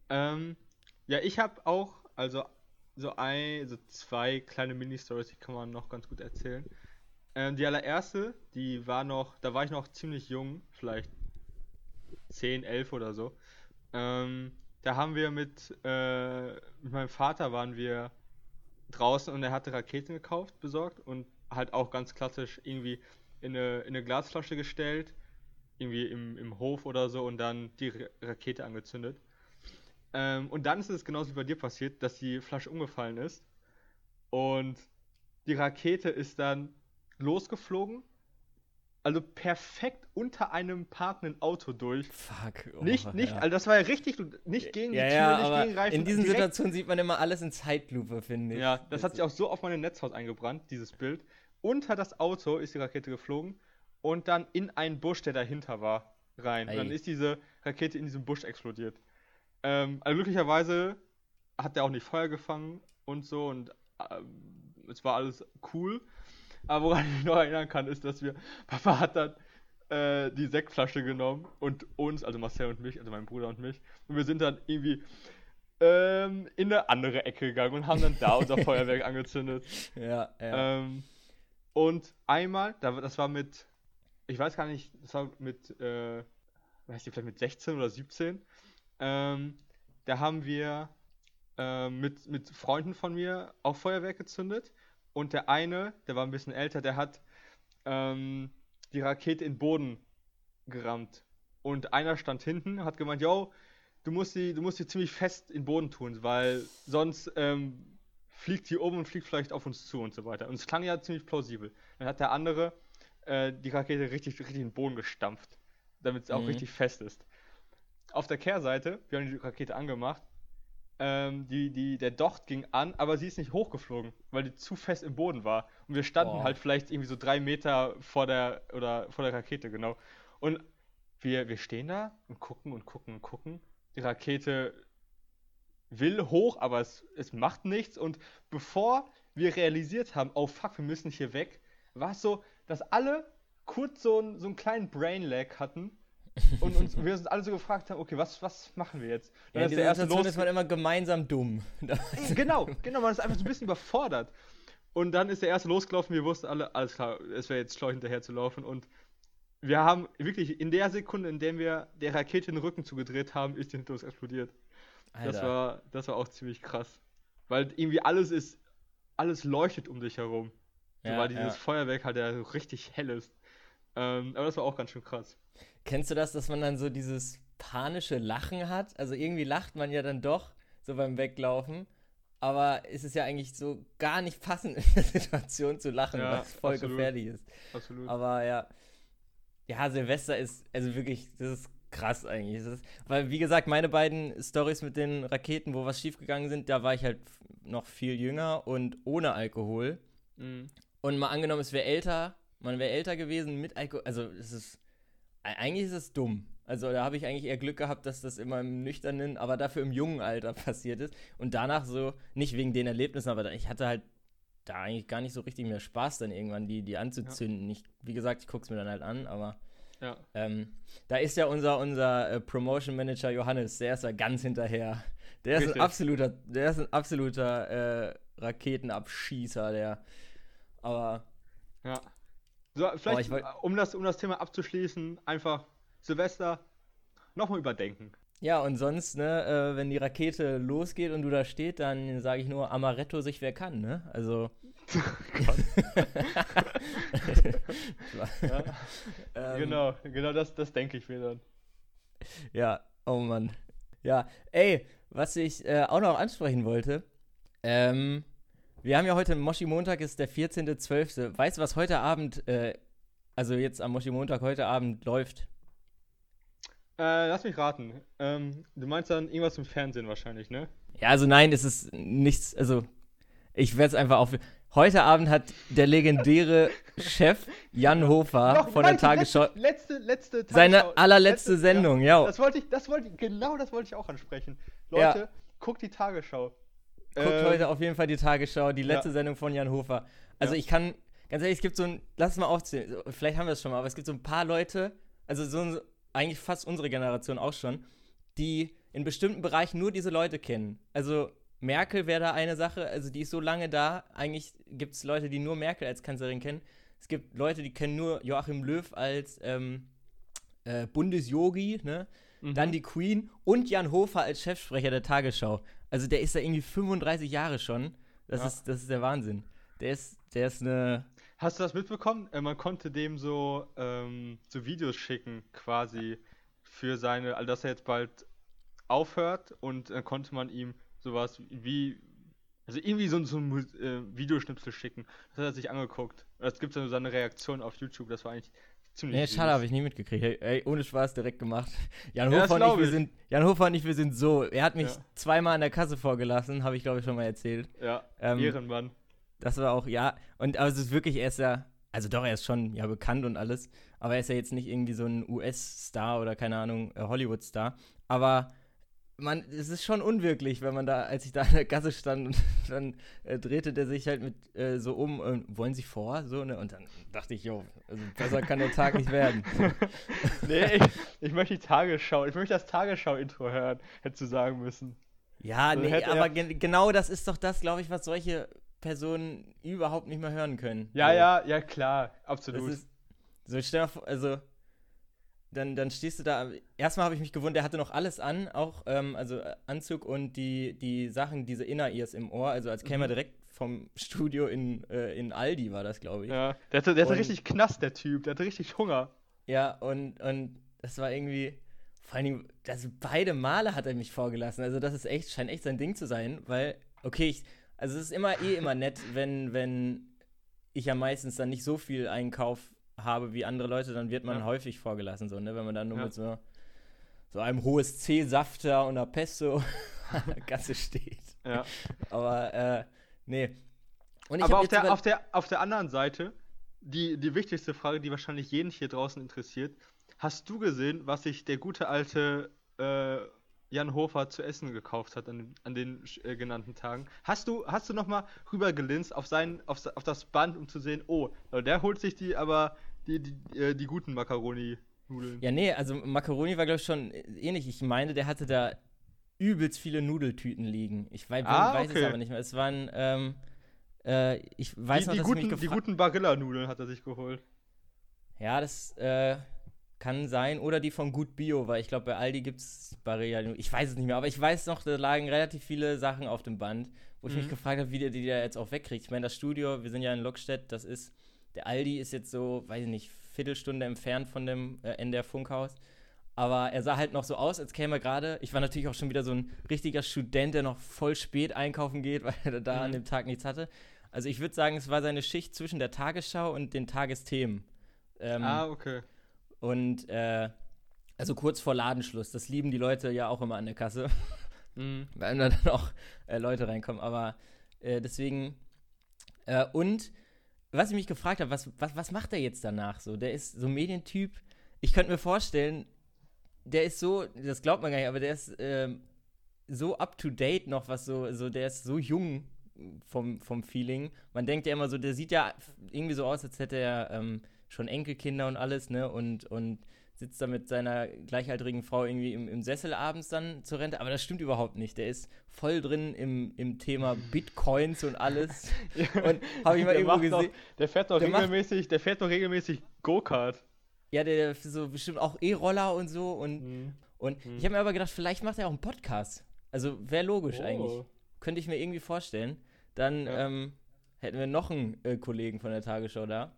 [SPEAKER 2] Ähm, ja, ich habe auch, also so ein, so zwei kleine Mini-Stories, die kann man noch ganz gut erzählen. Ähm, die allererste, die war noch, da war ich noch ziemlich jung, vielleicht 10, 11 oder so. Ähm, da haben wir mit, äh, mit meinem Vater waren wir draußen und er hatte Raketen gekauft, besorgt und halt auch ganz klassisch irgendwie in eine, in eine Glasflasche gestellt, irgendwie im, im Hof oder so und dann die Ra- Rakete angezündet. Ähm, und dann ist es genauso wie bei dir passiert, dass die Flasche umgefallen ist. Und die Rakete ist dann losgeflogen. Also perfekt unter einem parkenden Auto durch.
[SPEAKER 3] Fuck. oh,
[SPEAKER 2] nicht, nicht,
[SPEAKER 3] ja.
[SPEAKER 2] also das war ja richtig, nicht gegen
[SPEAKER 3] ja,
[SPEAKER 2] die Tür,
[SPEAKER 3] ja,
[SPEAKER 2] nicht gegen Reifen.
[SPEAKER 3] in diesen Situationen sieht man immer alles in Zeitlupe, finde ich.
[SPEAKER 2] Ja, das hat sich auch so auf mein Netzhaus eingebrannt, dieses Bild. Unter das Auto ist die Rakete geflogen und dann in einen Busch, der dahinter war, rein. Und dann
[SPEAKER 3] Ei.
[SPEAKER 2] ist diese Rakete in diesem Busch explodiert. Ähm, also glücklicherweise hat der auch nicht Feuer gefangen und so und ähm, es war alles cool. Aber woran ich mich noch erinnern kann, ist, dass wir, (laughs) Papa hat dann äh, die Sektflasche genommen und uns, also Marcel und mich, also mein Bruder und mich, und wir sind dann irgendwie ähm, in eine andere Ecke gegangen und haben dann da (laughs) unser Feuerwerk angezündet.
[SPEAKER 3] Ja, ja.
[SPEAKER 2] Ähm, und einmal, das war mit, ich weiß gar nicht, das war mit, äh, weiß ich, vielleicht mit 16 oder 17. Ähm, da haben wir äh, mit, mit Freunden von mir auch Feuerwerk gezündet. Und der eine, der war ein bisschen älter, der hat ähm, die Rakete in den Boden gerammt. Und einer stand hinten, hat gemeint, yo, du musst die, du musst die ziemlich fest in den Boden tun, weil sonst ähm, fliegt die um und fliegt vielleicht auf uns zu und so weiter. Und es klang ja ziemlich plausibel. Dann hat der andere äh, die Rakete richtig, richtig in den Boden gestampft, damit es auch
[SPEAKER 3] Mhm.
[SPEAKER 2] richtig fest ist. Auf der Kehrseite, wir haben die Rakete angemacht, ähm, die, die, der Docht ging an, aber sie ist nicht hochgeflogen, weil die zu fest im Boden war. Und wir standen
[SPEAKER 3] Boah.
[SPEAKER 2] halt vielleicht irgendwie so drei Meter vor der, oder vor der Rakete, genau. Und wir, wir stehen da und gucken und gucken und gucken. Die Rakete will hoch, aber es, es macht nichts. Und bevor wir realisiert haben, oh fuck, wir müssen hier weg, war es so, dass alle kurz so, einen- so einen kleinen Brain-Lag hatten. Und uns, wir uns alle so gefragt haben, okay, was, was machen wir jetzt?
[SPEAKER 3] ja, in dieser
[SPEAKER 2] der erste
[SPEAKER 3] Situation ist man immer gemeinsam dumm. (laughs)
[SPEAKER 2] Genau, genau, man ist einfach so ein bisschen überfordert. Und dann ist der erste losgelaufen, wir wussten alle, alles klar, es wäre jetzt schlau hinterher zu laufen. Und wir haben wirklich in der Sekunde, in der wir der Rakete den Rücken zugedreht haben, ist die hinter uns explodiert. Das war, das war auch ziemlich krass. Weil irgendwie alles ist, alles leuchtet um dich herum. So,
[SPEAKER 3] Ja,
[SPEAKER 2] weil dieses
[SPEAKER 3] ja.
[SPEAKER 2] Feuerwerk halt ja so richtig hell ist. Ähm, aber das war auch ganz schön krass.
[SPEAKER 3] Kennst du das, dass man dann so dieses panische Lachen hat? Also irgendwie lacht man ja dann doch so beim Weglaufen, aber es ist ja eigentlich so gar nicht passend in der Situation zu lachen,
[SPEAKER 2] Ja,
[SPEAKER 3] es voll
[SPEAKER 2] absolut.
[SPEAKER 3] gefährlich ist.
[SPEAKER 2] Absolut.
[SPEAKER 3] Aber ja, ja, Silvester ist, also wirklich, das ist krass eigentlich. Das ist, weil, wie gesagt, meine beiden Stories mit den Raketen, wo was schiefgegangen sind, da war ich halt noch viel jünger und ohne Alkohol.
[SPEAKER 2] Mhm.
[SPEAKER 3] Und mal angenommen, es wäre älter, man wäre älter gewesen mit Alkohol. Also, es ist, eigentlich ist es dumm. Also, da habe ich eigentlich eher Glück gehabt, dass das immer im nüchternen, aber dafür im jungen Alter (laughs) passiert ist. Und danach so, nicht wegen den Erlebnissen, aber ich hatte halt da eigentlich gar nicht so richtig mehr Spaß, dann irgendwann die, die anzuzünden. Ich, wie gesagt, ich gucke es mir dann halt an, aber
[SPEAKER 2] Ja.
[SPEAKER 3] ähm, da ist ja unser, unser äh, Promotion Manager Johannes, der ist da ganz hinterher. Der ist ein absoluter, der ist ein absoluter äh, Raketenabschießer, der. Aber
[SPEAKER 2] Ja. So, vielleicht,
[SPEAKER 3] ich wollt-
[SPEAKER 2] um, das, um das Thema abzuschließen, einfach Silvester nochmal überdenken.
[SPEAKER 3] ja, und sonst, ne, äh, wenn die Rakete losgeht und du da steht, dann sage ich nur Amaretto sich wer kann, ne? Also. (laughs) (laughs)
[SPEAKER 2] Ja.
[SPEAKER 3] ähm,
[SPEAKER 2] genau, genau das, das denke ich mir dann.
[SPEAKER 3] Ja, oh Mann. Ja, ey, was ich äh, auch noch ansprechen wollte, ähm, wir haben ja heute Moshi Montag, ist der 14.12. Weißt du, was heute Abend, äh, also jetzt am Moshi Montag heute Abend läuft?
[SPEAKER 2] Äh, lass mich raten. Ähm, du meinst dann irgendwas im Fernsehen wahrscheinlich, ne?
[SPEAKER 3] Ja, also nein, es ist nichts, also ich werde es einfach auf. Heute Abend hat der legendäre Chef Jan Hofer
[SPEAKER 2] Doch,
[SPEAKER 3] von der Tagesschau
[SPEAKER 2] Letzte, letzte, letzte
[SPEAKER 3] seine
[SPEAKER 2] Tagesschau-
[SPEAKER 3] allerletzte
[SPEAKER 2] letzte-
[SPEAKER 3] Sendung,
[SPEAKER 2] Ja,
[SPEAKER 3] ja.
[SPEAKER 2] das wollte ich, das wollte ich, genau das wollte ich auch ansprechen.
[SPEAKER 3] Ja.
[SPEAKER 2] Leute, guckt die Tagesschau.
[SPEAKER 3] Guckt
[SPEAKER 2] Ähm,
[SPEAKER 3] heute auf jeden Fall die Tagesschau, die letzte
[SPEAKER 2] ja.
[SPEAKER 3] Sendung von Jan Hofer. Also
[SPEAKER 2] Ja.
[SPEAKER 3] ich kann, ganz ehrlich, es gibt so ein, lass es mal aufzählen, vielleicht haben wir es schon mal, aber es gibt so ein paar Leute, also so ein, eigentlich fast unsere Generation auch schon, die in bestimmten Bereichen nur diese Leute kennen. Also Merkel wäre da eine Sache, also die ist so lange da, eigentlich gibt es Leute, die nur Merkel als Kanzlerin kennen. Es gibt Leute, die kennen nur Joachim Löw als ähm, äh, Bundesyogi, ne?
[SPEAKER 2] Mhm.
[SPEAKER 3] Dann die Queen und Jan Hofer als Chefsprecher der Tagesschau. Also der ist da irgendwie 35 Jahre schon. Das,
[SPEAKER 2] Ja.
[SPEAKER 3] ist, das ist der Wahnsinn. Der ist, der ist eine.
[SPEAKER 2] Hast du das mitbekommen? Äh, man konnte dem so, ähm, so Videos schicken, quasi, für seine, also dass er jetzt bald aufhört und dann konnte man ihm sowas wie, also irgendwie so, so ein äh, Videoschnipsel schicken. Das hat er sich angeguckt. Das gibt dann so eine Reaktion auf YouTube, das war eigentlich ziemlich
[SPEAKER 3] Nee, schade, habe ich nie mitgekriegt. Ey, ey, ohne Spaß direkt gemacht. (laughs) Jan
[SPEAKER 2] Ja,
[SPEAKER 3] Hofer, und ich, wir
[SPEAKER 2] ich.
[SPEAKER 3] sind, Jan Hofer und ich, wir sind so. Er hat mich
[SPEAKER 2] Ja.
[SPEAKER 3] zweimal an der Kasse vorgelassen, habe ich glaube ich schon mal erzählt.
[SPEAKER 2] Ja,
[SPEAKER 3] Ähm,
[SPEAKER 2] Ehrenmann.
[SPEAKER 3] Das war auch, ja. Und aber es ist wirklich, er ist ja, also doch, er ist schon ja bekannt und alles, aber er ist ja jetzt nicht irgendwie so ein US-Star oder keine Ahnung, äh, Hollywood-Star. Aber man, es ist schon unwirklich, wenn man da, als ich da an der Kasse stand und (laughs) dann äh, drehte der sich halt mit äh, so um, äh, wollen Sie vor? So, ne? Und dann dachte ich, jo, also besser kann der Tag nicht werden. (laughs)
[SPEAKER 2] nee, ich, ich möchte die Tagesschau, ich möchte das Tagesschau-Intro hören, hättest du sagen müssen.
[SPEAKER 3] Ja,
[SPEAKER 2] So
[SPEAKER 3] nee,
[SPEAKER 2] er-
[SPEAKER 3] aber gen genau das ist doch das, glaube ich, was solche Personen überhaupt nicht mehr hören können.
[SPEAKER 2] Ja,
[SPEAKER 3] so.
[SPEAKER 2] ja, ja, klar, absolut.
[SPEAKER 3] ist, so stell dir mal vor, also dann, dann stehst du da. Erstmal habe ich mich gewundert, er hatte noch alles an, auch ähm, also äh, Anzug und die, die Sachen, diese Inner-Ears im Ohr, also als käme er
[SPEAKER 2] Mhm.
[SPEAKER 3] direkt vom Studio in, äh, in Aldi, war das, glaube ich.
[SPEAKER 2] ja, der hatte, der hatte
[SPEAKER 3] Und-
[SPEAKER 2] richtig Knast, der Typ, der hatte richtig Hunger.
[SPEAKER 3] Ja, und, und das war irgendwie, vor allen Dingen, also beide Male hat er mich vorgelassen. Also das ist echt, scheint echt sein Ding zu sein, weil, okay, ich, also es ist immer eh immer nett, wenn, wenn ich ja meistens dann nicht so viel Einkauf habe wie andere Leute, dann wird man
[SPEAKER 2] Ja.
[SPEAKER 3] häufig vorgelassen, so, ne? Wenn man dann nur
[SPEAKER 2] Ja.
[SPEAKER 3] mit so, so einem hohes C-Safter und einer Pesto (laughs) an der Kasse steht.
[SPEAKER 2] Ja.
[SPEAKER 3] Aber, äh, nee.
[SPEAKER 2] Aber auf der, auf, der, auf der anderen Seite, die, die wichtigste Frage, die wahrscheinlich jeden hier draußen interessiert, hast du gesehen, was sich der gute alte äh, Jan Hofer zu essen gekauft hat an, den- an den äh, genannten Tagen? Hast du, hast du nochmal rübergelinst auf, sein, auf, auf das Band, um zu sehen, oh, der holt sich die, aber die, die, äh, die guten Macaroni-Nudeln.
[SPEAKER 3] Ja, nee, also Macaroni war, glaube ich, schon ähnlich. Ich meine, der hatte da übelst viele Nudeltüten liegen. Ich weiß,
[SPEAKER 2] Ah,
[SPEAKER 3] weiß es
[SPEAKER 2] okay.
[SPEAKER 3] aber nicht mehr. Es waren, ähm, äh, ich weiß
[SPEAKER 2] die,
[SPEAKER 3] noch,
[SPEAKER 2] die,
[SPEAKER 3] dass
[SPEAKER 2] guten,
[SPEAKER 3] ich mich
[SPEAKER 2] die guten Barilla-Nudeln hat er sich geholt.
[SPEAKER 3] Ja, das äh, kann sein. Oder die von Gut Bio, weil ich glaube, bei Aldi gibt es Barilla. Ich weiß es nicht mehr, aber ich weiß noch, da lagen relativ viele Sachen auf dem Band, wo ich mich
[SPEAKER 2] Mhm.
[SPEAKER 3] gefragt habe, wie der die da jetzt auch wegkriegt. Ich meine, das Studio, wir sind ja in Lockstedt, das ist, der Aldi ist jetzt so, weiß ich nicht, Viertelstunde entfernt von dem äh, NDR Funkhaus. Aber er sah halt noch so aus, als käme er gerade. Ich war natürlich auch schon wieder so ein richtiger Student, der noch voll spät einkaufen geht, (laughs) weil er da an
[SPEAKER 2] Mhm.
[SPEAKER 3] dem Tag nichts hatte. Also ich würde sagen, es war seine Schicht zwischen der Tagesschau und den Tagesthemen. Ähm,
[SPEAKER 2] ah, okay.
[SPEAKER 3] und äh, also kurz vor Ladenschluss. Das lieben die Leute ja auch immer an der Kasse, (laughs)
[SPEAKER 2] Mhm.
[SPEAKER 3] weil da dann auch äh, Leute reinkommen. Aber äh, deswegen. Äh, und was ich mich gefragt habe, was, was, was macht er jetzt danach so? Der ist so ein Medientyp. Ich könnte mir vorstellen, der ist so, das glaubt man gar nicht, aber der ist ähm, so up to date noch, was so, so der ist so jung vom, vom Feeling. Man denkt ja immer so, der sieht ja irgendwie so aus, als hätte er ähm, schon Enkelkinder und alles, ne? Und, und sitzt da mit seiner gleichaltrigen Frau irgendwie im, im Sessel abends dann zur Rente. Aber das stimmt überhaupt nicht. Der ist voll drin im, im Thema Bitcoins und alles. (laughs) Und habe ich mal
[SPEAKER 2] Der
[SPEAKER 3] irgendwo
[SPEAKER 2] macht doch-
[SPEAKER 3] gesehen.
[SPEAKER 2] Der fährt doch
[SPEAKER 3] Der macht-
[SPEAKER 2] regelmäßig, der fährt doch regelmäßig Go-Kart.
[SPEAKER 3] Ja, der so bestimmt auch E-Roller und so. Und,
[SPEAKER 2] Mhm.
[SPEAKER 3] und
[SPEAKER 2] Mhm.
[SPEAKER 3] ich habe mir aber gedacht, vielleicht macht er auch einen Podcast. Also wäre logisch eigentlich.
[SPEAKER 2] Oh.
[SPEAKER 3] Könnte ich mir irgendwie vorstellen. Dann
[SPEAKER 2] Ja.
[SPEAKER 3] ähm, hätten wir noch einen äh, Kollegen von der Tagesschau da.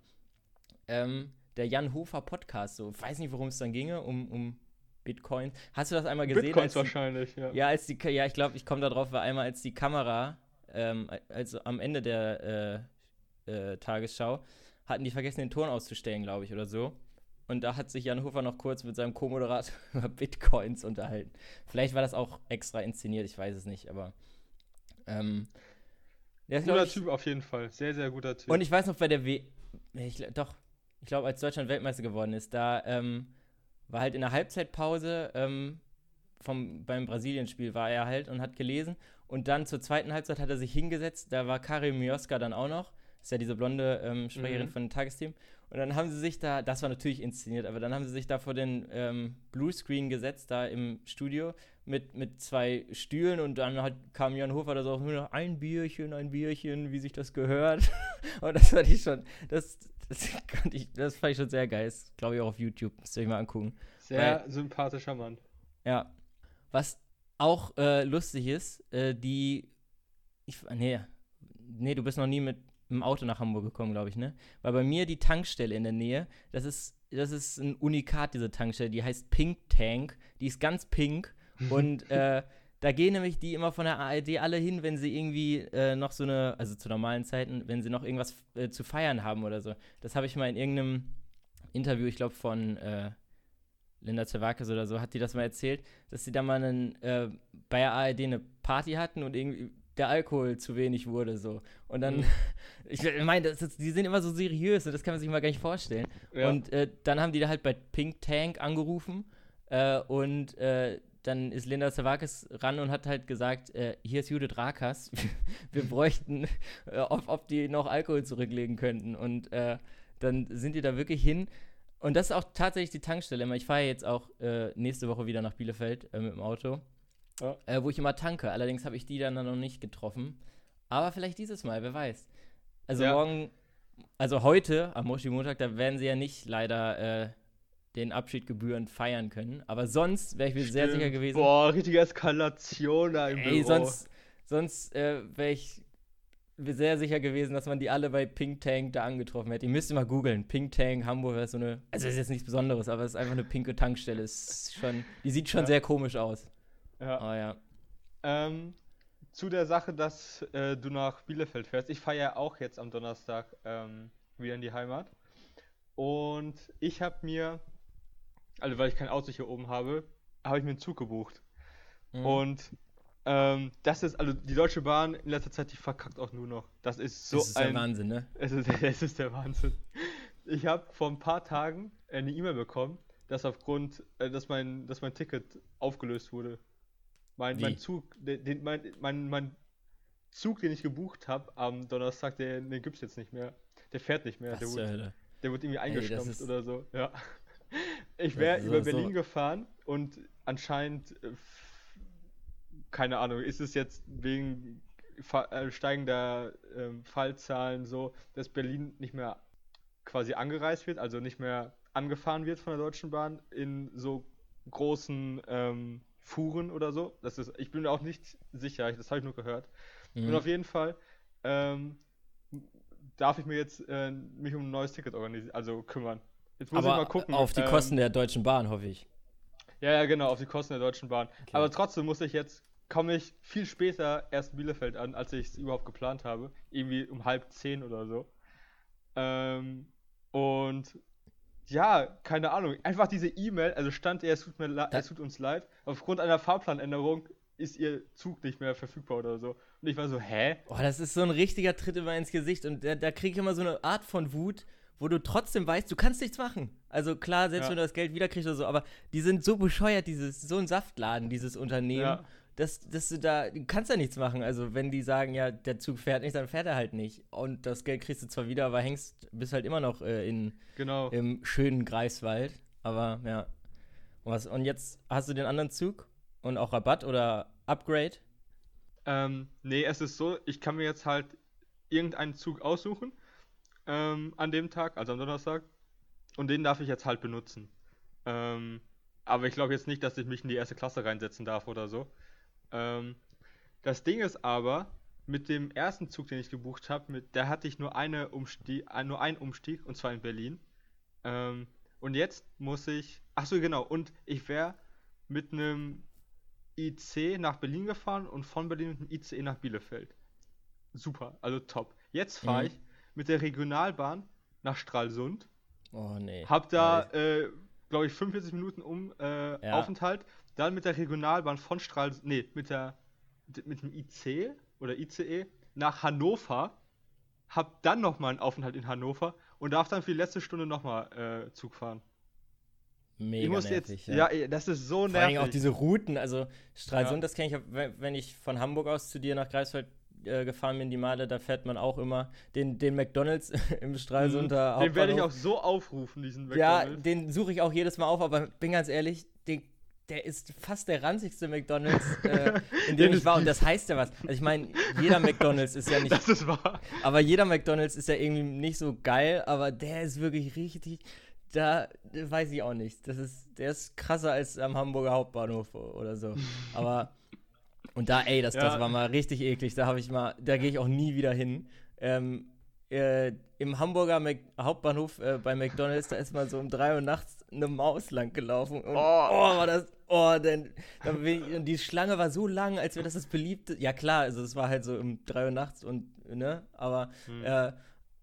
[SPEAKER 3] Ähm, der Jan Hofer Podcast. So, ich weiß nicht, worum es dann ginge, um, um Bitcoin. Hast du das einmal gesehen?
[SPEAKER 2] Bitcoins
[SPEAKER 3] die-
[SPEAKER 2] wahrscheinlich, ja.
[SPEAKER 3] Ja, als die, ja, ich glaube, ich komme da drauf, weil einmal als die Kamera, ähm, also am Ende der äh, äh, Tagesschau, hatten die vergessen, den Ton auszustellen, glaube ich, oder so. Und da hat sich Jan Hofer noch kurz mit seinem Co-Moderator (laughs) über Bitcoins unterhalten. Vielleicht war das auch extra inszeniert, ich weiß es nicht, aber. Ähm,
[SPEAKER 2] Guter
[SPEAKER 3] ich,
[SPEAKER 2] Typ auf jeden Fall. Sehr, sehr guter Typ.
[SPEAKER 3] und ich weiß noch, bei der W. Ich, doch, ich glaube, als Deutschland Weltmeister geworden ist, da ähm, war halt in der Halbzeitpause ähm, vom, beim Brasilien-Spiel war er halt und hat gelesen. Und dann zur zweiten Halbzeit hat er sich hingesetzt. Da war Karim Mioska dann auch noch. Das ist ja diese blonde ähm, Sprecherin
[SPEAKER 2] Mhm.
[SPEAKER 3] von dem Tagesteam. Und dann haben sie sich da, das war natürlich inszeniert, aber dann haben sie sich da vor den ähm, Bluescreen gesetzt, da im Studio, mit, mit zwei Stühlen und dann hat, kam Jan Hofer da so ein Bierchen, ein Bierchen, wie sich das gehört. (laughs) und das fand ich schon, das, das, (laughs) ich, das fand ich schon sehr geil. Das glaube ich auch auf YouTube, müsst ihr euch mal angucken.
[SPEAKER 2] sehr sympathischer Mann.
[SPEAKER 3] Ja. Was auch äh, lustig ist, äh, die. Ich, nee, nee, du bist noch nie mit dem Auto nach Hamburg gekommen, glaube ich, ne? Weil bei mir die Tankstelle in der Nähe, das ist, das ist ein Unikat, diese Tankstelle, die heißt Pink Tank. Die ist ganz pink (laughs) Und äh, da gehen nämlich die immer von der ARD alle hin, wenn sie irgendwie äh, noch so eine, also zu normalen Zeiten, wenn sie noch irgendwas äh, zu feiern haben oder so. Das habe ich mal in irgendeinem Interview, ich glaube von äh, Linda Zerwakis oder so, hat die das mal erzählt, dass sie da mal einen, äh, bei der ARD eine Party hatten und irgendwie der Alkohol zu wenig wurde so. Und dann,
[SPEAKER 2] Mhm. (laughs)
[SPEAKER 3] ich meine, die sind immer so seriös, und das kann man sich mal gar nicht vorstellen.
[SPEAKER 2] Ja.
[SPEAKER 3] Und äh, dann haben die da halt bei Pink Tank angerufen äh, und dann ist Linda Savakis ran und hat halt gesagt, äh, hier ist Judith Rakas, (laughs) wir bräuchten, äh, ob, ob die noch Alkohol zurücklegen könnten. Und äh, dann sind die da wirklich hin. Und das ist auch tatsächlich die Tankstelle. Ich fahre jetzt auch äh, nächste Woche wieder nach Bielefeld äh, mit dem Auto,
[SPEAKER 2] Ja.
[SPEAKER 3] äh, wo ich immer tanke. Allerdings habe ich die dann noch nicht getroffen. Aber vielleicht dieses Mal, wer weiß. Also
[SPEAKER 2] Ja.
[SPEAKER 3] morgen, also heute, am Montag, da werden sie ja nicht leider den Abschied gebührend feiern können. Aber sonst wäre ich mir sehr sicher
[SPEAKER 2] Stimmt.
[SPEAKER 3] gewesen.
[SPEAKER 2] Boah, richtige Eskalation da im
[SPEAKER 3] Ey,
[SPEAKER 2] Büro.
[SPEAKER 3] sonst, sonst äh, wäre ich sehr sicher gewesen, dass man die alle bei Pink Tank da angetroffen hätte. Ihr müsst mal googeln. Pink Tank, Hamburg, ist so eine. Also, es ist jetzt nichts Besonderes, aber es ist einfach eine pinke Tankstelle. Ist schon, die sieht schon
[SPEAKER 2] Ja.
[SPEAKER 3] sehr komisch aus.
[SPEAKER 2] Ja.
[SPEAKER 3] Aber ja.
[SPEAKER 2] Ähm, zu der Sache, dass äh, du nach Bielefeld fährst. Ich fahre ja auch jetzt am Donnerstag ähm, wieder in die Heimat. Und ich habe mir, also weil ich kein Auto hier oben habe, habe ich mir einen Zug gebucht.
[SPEAKER 3] Mhm.
[SPEAKER 2] Und ähm, das ist, also die Deutsche Bahn in letzter Zeit, die verkackt auch nur noch. Das ist so
[SPEAKER 3] das ist der
[SPEAKER 2] ein.
[SPEAKER 3] Wahnsinn, ne? (laughs)
[SPEAKER 2] Es ist, es ist der Wahnsinn. Ich habe vor ein paar Tagen eine E-Mail bekommen, dass aufgrund, äh, dass mein, dass mein Ticket aufgelöst wurde. Mein,
[SPEAKER 3] Wie?
[SPEAKER 2] mein Zug, den, den, mein, mein, mein Zug, den ich gebucht habe am Donnerstag, der, den gibt's jetzt nicht mehr. Der fährt nicht mehr.
[SPEAKER 3] Was
[SPEAKER 2] Der wurde, der wurde irgendwie
[SPEAKER 3] ist-
[SPEAKER 2] oder so. Ja. Ich wäre über
[SPEAKER 3] so- so-
[SPEAKER 2] Berlin gefahren und anscheinend, äh, keine Ahnung, ist es jetzt wegen äh, steigender ähm, Fallzahlen so, dass Berlin nicht mehr quasi angereist wird, also nicht mehr angefahren wird von der Deutschen Bahn in so großen ähm, Fuhren oder so. Das ist, ich bin mir auch nicht sicher, das habe ich nur gehört. Und
[SPEAKER 3] Mhm.
[SPEAKER 2] auf jeden Fall ähm, darf ich mir jetzt äh, mich um ein neues Ticket organisieren, also kümmern. Jetzt muss
[SPEAKER 3] Aber
[SPEAKER 2] ich mal gucken.
[SPEAKER 3] auf die
[SPEAKER 2] ähm,
[SPEAKER 3] Kosten der Deutschen Bahn, hoffe ich.
[SPEAKER 2] Ja, ja, genau, auf die Kosten der Deutschen Bahn.
[SPEAKER 3] Okay.
[SPEAKER 2] Aber trotzdem muss ich jetzt, komme ich viel später erst in Bielefeld an, als ich es überhaupt geplant habe. Irgendwie um halb zehn oder so. Ähm, und ja, keine Ahnung. Einfach diese E-Mail, also stand er, es tut, mir es tut uns leid. Aufgrund einer Fahrplanänderung ist ihr Zug nicht mehr verfügbar oder so. Und ich war so, hä?
[SPEAKER 3] Oh, das ist so ein richtiger Tritt immer ins Gesicht und da, da kriege ich immer so eine Art von Wut, wo du trotzdem weißt, du kannst nichts machen. Also klar, selbst
[SPEAKER 2] Ja.
[SPEAKER 3] wenn du das Geld wiederkriegst oder so, aber die sind so bescheuert, dieses, so ein Saftladen, dieses Unternehmen,
[SPEAKER 2] Ja.
[SPEAKER 3] dass, dass du da, du kannst da nichts machen. Also wenn die sagen, ja, der Zug fährt nicht, dann fährt er halt nicht. Und das Geld kriegst du zwar wieder, aber hängst, bist halt immer noch äh, in,
[SPEAKER 2] Genau.
[SPEAKER 3] im schönen Greifswald. Aber ja. Und, was, und jetzt hast du den anderen Zug und auch Rabatt oder Upgrade?
[SPEAKER 2] Ähm, nee, es ist so, ich kann mir jetzt halt irgendeinen Zug aussuchen ähm, an dem Tag, also am Donnerstag, und den darf ich jetzt halt benutzen. Ähm, aber ich glaube jetzt nicht, dass ich mich in die erste Klasse reinsetzen darf oder so. Ähm, das Ding ist aber, mit dem ersten Zug, den ich gebucht habe, da hatte ich nur, eine Umstieg, ein, nur einen Umstieg, und zwar in Berlin. Ähm, und jetzt muss ich, ach so genau, und ich wäre mit einem IC nach Berlin gefahren und von Berlin mit dem ICE nach Bielefeld. Super, also top. Jetzt fahre
[SPEAKER 3] Mhm.
[SPEAKER 2] ich mit der Regionalbahn nach Stralsund.
[SPEAKER 3] Oh nee.
[SPEAKER 2] Hab da, äh, glaube ich, 45 Minuten um äh,
[SPEAKER 3] Ja.
[SPEAKER 2] Aufenthalt. Dann mit der Regionalbahn von Stralsund, nee, mit der mit dem IC oder ICE nach Hannover. Hab dann nochmal einen Aufenthalt in Hannover und darf dann für die letzte Stunde nochmal äh, Zug fahren.
[SPEAKER 3] Mega
[SPEAKER 2] ich muss
[SPEAKER 3] nervig,
[SPEAKER 2] jetzt, ja. ey, das ist so
[SPEAKER 3] Vor
[SPEAKER 2] nervig.
[SPEAKER 3] Dingen auch diese Routen, also Stralsund,
[SPEAKER 2] Ja.
[SPEAKER 3] das kenne ich, wenn ich von Hamburg aus zu dir nach Greifswald äh, gefahren bin, die Male, da fährt man auch immer den, den McDonalds (laughs) im Stralsunder
[SPEAKER 2] Mhm. Den werde ich auch so aufrufen, diesen
[SPEAKER 3] Ja,
[SPEAKER 2] McDonald's.
[SPEAKER 3] den suche ich auch jedes Mal auf, aber bin ganz ehrlich, den, der ist fast der ranzigste McDonalds, (laughs) äh, in dem ich war. Und das heißt ja was. Also ich meine, jeder McDonalds ist ja (laughs) nicht
[SPEAKER 2] Das ist wahr.
[SPEAKER 3] aber jeder McDonalds ist ja irgendwie nicht so geil, aber der ist wirklich richtig. Da weiß ich auch nicht. Das ist, der ist krasser als am Hamburger Hauptbahnhof oder so. Aber und da, ey, das, das
[SPEAKER 2] Ja.
[SPEAKER 3] war mal richtig eklig. Da habe ich mal, da gehe ich auch nie wieder hin. Ähm, äh, Im Hamburger Mac Hauptbahnhof äh, bei McDonalds, da ist mal so um 3 Uhr nachts eine Maus lang gelaufen. Und, oh.
[SPEAKER 2] Oh.
[SPEAKER 3] war das, Oh, denn, dann ich, und die Schlange war so lang, als wäre das das beliebte. Ja, klar, also es war halt so um 3 Uhr nachts und, ne, aber,
[SPEAKER 2] Hm.
[SPEAKER 3] äh,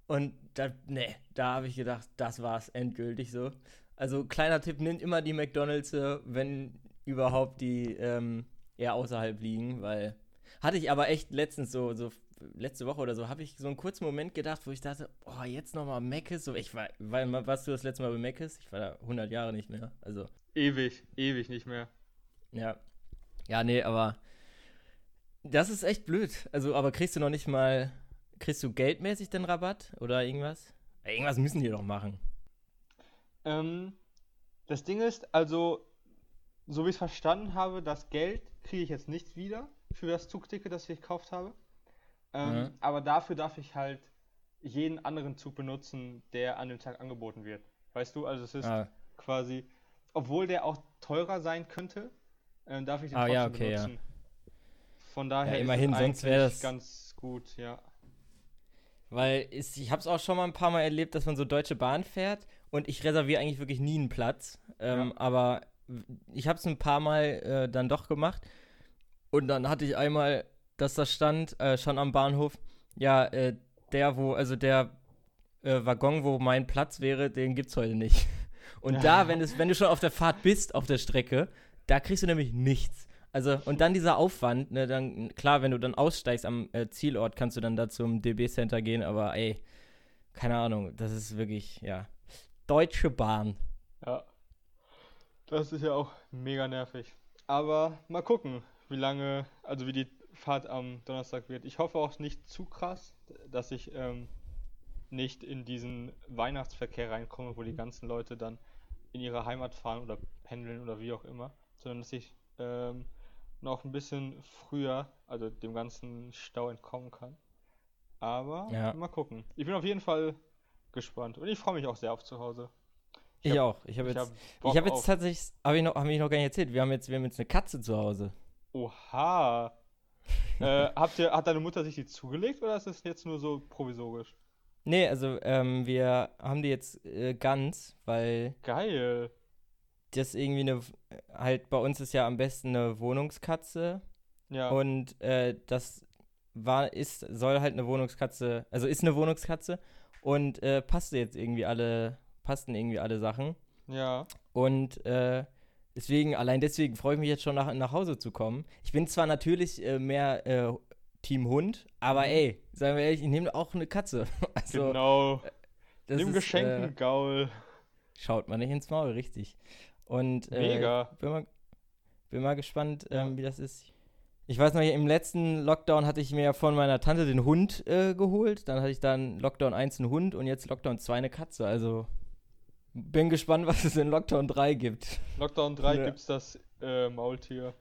[SPEAKER 3] und da, ne, da habe ich gedacht, das war's endgültig so. Also, kleiner Tipp, nimmt immer die McDonalds, äh, wenn überhaupt die ähm, eher außerhalb liegen, weil hatte ich aber echt letztens so, so letzte Woche oder so, habe ich so einen kurzen Moment gedacht, wo ich dachte, oh, jetzt nochmal Mc's. So, ich war, weil, warst du das letzte Mal bei Mc's? Ich war da 100 Jahre nicht mehr. Also,
[SPEAKER 2] Ewig, ewig nicht mehr.
[SPEAKER 3] ja. Ja, nee, aber das ist echt blöd. Also, aber kriegst du noch nicht mal, kriegst du geldmäßig den Rabatt oder irgendwas? Irgendwas müssen die doch machen.
[SPEAKER 2] Ähm, das Ding ist, also, so wie ich es verstanden habe, das Geld kriege ich jetzt nicht wieder für das Zugticket, das ich gekauft habe. Ähm,
[SPEAKER 3] Mhm.
[SPEAKER 2] Aber dafür darf ich halt jeden anderen Zug benutzen, der an dem Tag angeboten wird. Weißt du, also es ist
[SPEAKER 3] Ah,
[SPEAKER 2] quasi, obwohl der auch teurer sein könnte, ähm, darf ich den
[SPEAKER 3] Ah, ja,
[SPEAKER 2] trotzdem
[SPEAKER 3] okay, ja.
[SPEAKER 2] benutzen. Von daher
[SPEAKER 3] Ja,
[SPEAKER 2] ist
[SPEAKER 3] immerhin,
[SPEAKER 2] es
[SPEAKER 3] sonst wär
[SPEAKER 2] eigentlich
[SPEAKER 3] das-
[SPEAKER 2] ganz gut, ja.
[SPEAKER 3] Weil ist, ich habe es auch schon mal ein paar Mal erlebt, dass man so Deutsche Bahn fährt und ich reserviere eigentlich wirklich nie einen Platz. Ähm, Aber ich habe es ein paar Mal äh, dann doch gemacht. Und dann hatte ich einmal, dass da stand, äh, schon am Bahnhof, ja, äh, der, wo, also der äh, Waggon, wo mein Platz wäre, den gibt's heute nicht. (laughs) Und da, wenn, es, wenn du schon auf der Fahrt bist, auf der Strecke, da kriegst du nämlich nichts. Also, und dann dieser Aufwand, ne, dann, klar, wenn du dann aussteigst am äh, Zielort, kannst du dann da zum DB-Center gehen, aber ey, keine Ahnung, das ist wirklich, ja. Deutsche Bahn.
[SPEAKER 2] Ja. Das ist ja auch mega nervig. Aber mal gucken, wie lange, also wie die Fahrt am Donnerstag wird. Ich hoffe auch nicht zu krass, dass ich ähm, nicht in diesen Weihnachtsverkehr reinkomme, wo die ganzen Leute dann in ihre Heimat fahren oder pendeln oder wie auch immer, sondern dass ich ähm, noch ein bisschen früher, also dem ganzen Stau entkommen kann. Aber
[SPEAKER 3] Ja.
[SPEAKER 2] mal gucken. Ich bin auf jeden Fall gespannt und ich freue mich auch sehr auf zu Hause.
[SPEAKER 3] Ich,
[SPEAKER 2] hab-
[SPEAKER 3] auch. Ich habe
[SPEAKER 2] Ich
[SPEAKER 3] jetzt,
[SPEAKER 2] hab
[SPEAKER 3] ich habe jetzt tatsächlich, habe ich, noch, hab ich noch gar nicht erzählt, wir haben jetzt, wir haben jetzt eine Katze zu Hause.
[SPEAKER 2] Oha. (laughs) äh, habt ihr, hat deine Mutter sich die zugelegt oder ist das jetzt nur so provisorisch?
[SPEAKER 3] Nee, also ähm, wir haben die jetzt äh, ganz, weil
[SPEAKER 2] Geil.
[SPEAKER 3] das irgendwie eine, halt bei uns ist ja am besten eine Wohnungskatze
[SPEAKER 2] Ja.
[SPEAKER 3] und äh, das war, ist, soll halt eine Wohnungskatze, also ist eine Wohnungskatze und äh, passte jetzt irgendwie alle, passten irgendwie alle Sachen
[SPEAKER 2] ja.
[SPEAKER 3] und äh, deswegen, allein deswegen freue ich mich jetzt schon nach, nach Hause zu kommen. Ich bin zwar natürlich äh, mehr äh, Team Hund, aber
[SPEAKER 2] Mhm.
[SPEAKER 3] ey, sagen wir ehrlich, ich nehme auch eine Katze. (laughs) Also,
[SPEAKER 2] genau.
[SPEAKER 3] das
[SPEAKER 2] Nimm Geschenken,
[SPEAKER 3] äh,
[SPEAKER 2] Gaul.
[SPEAKER 3] Schaut man nicht ins Maul, richtig. Und äh,
[SPEAKER 2] Mega.
[SPEAKER 3] bin, mal, bin mal gespannt,
[SPEAKER 2] Ja.
[SPEAKER 3] ähm, wie das ist. Ich weiß noch, im letzten Lockdown hatte ich mir ja von meiner Tante den Hund äh, geholt. Dann hatte ich dann Lockdown 1 einen Hund und jetzt Lockdown 2 eine Katze. Also bin gespannt, was es in Lockdown 3 gibt.
[SPEAKER 2] Lockdown 3
[SPEAKER 3] Ja.
[SPEAKER 2] gibt's das äh, Maultier.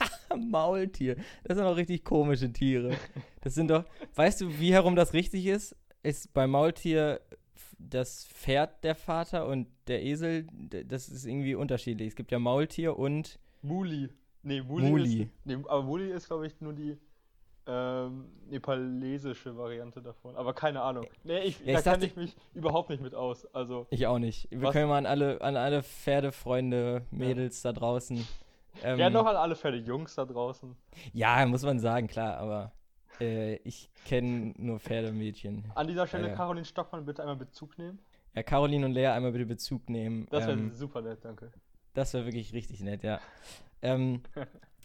[SPEAKER 2] (laughs)
[SPEAKER 3] Maultier. Das sind auch richtig komische Tiere. Das sind doch. Weißt du, wie herum das richtig ist? Ist beim Maultier das Pferd der Vater und der Esel, das ist irgendwie unterschiedlich. Es gibt ja Maultier und.
[SPEAKER 2] Muli. Nee, Muli,
[SPEAKER 3] Muli.
[SPEAKER 2] ist. Nee, aber Muli ist, glaube ich, nur die ähm, nepalesische Variante davon. Aber keine Ahnung. Nee, ich,
[SPEAKER 3] Ja,
[SPEAKER 2] da
[SPEAKER 3] ich dachte-
[SPEAKER 2] ich mich überhaupt nicht mit aus. Also,
[SPEAKER 3] Ich auch nicht. Wir
[SPEAKER 2] Was?
[SPEAKER 3] können mal an alle, an alle Pferdefreunde, Mädels da draußen. (laughs) Ähm,
[SPEAKER 2] ja, noch an alle Pferde Jungs da draußen.
[SPEAKER 3] ja, muss man sagen, klar, aber äh, ich kenne nur Pferdemädchen.
[SPEAKER 2] An dieser Stelle,
[SPEAKER 3] Ja.
[SPEAKER 2] Caroline Stockmann, bitte einmal Bezug nehmen.
[SPEAKER 3] Ja, Caroline und Lea einmal bitte Bezug nehmen.
[SPEAKER 2] Das wäre
[SPEAKER 3] ähm,
[SPEAKER 2] super nett, danke.
[SPEAKER 3] Das wäre wirklich richtig nett, ja. Ähm, (laughs)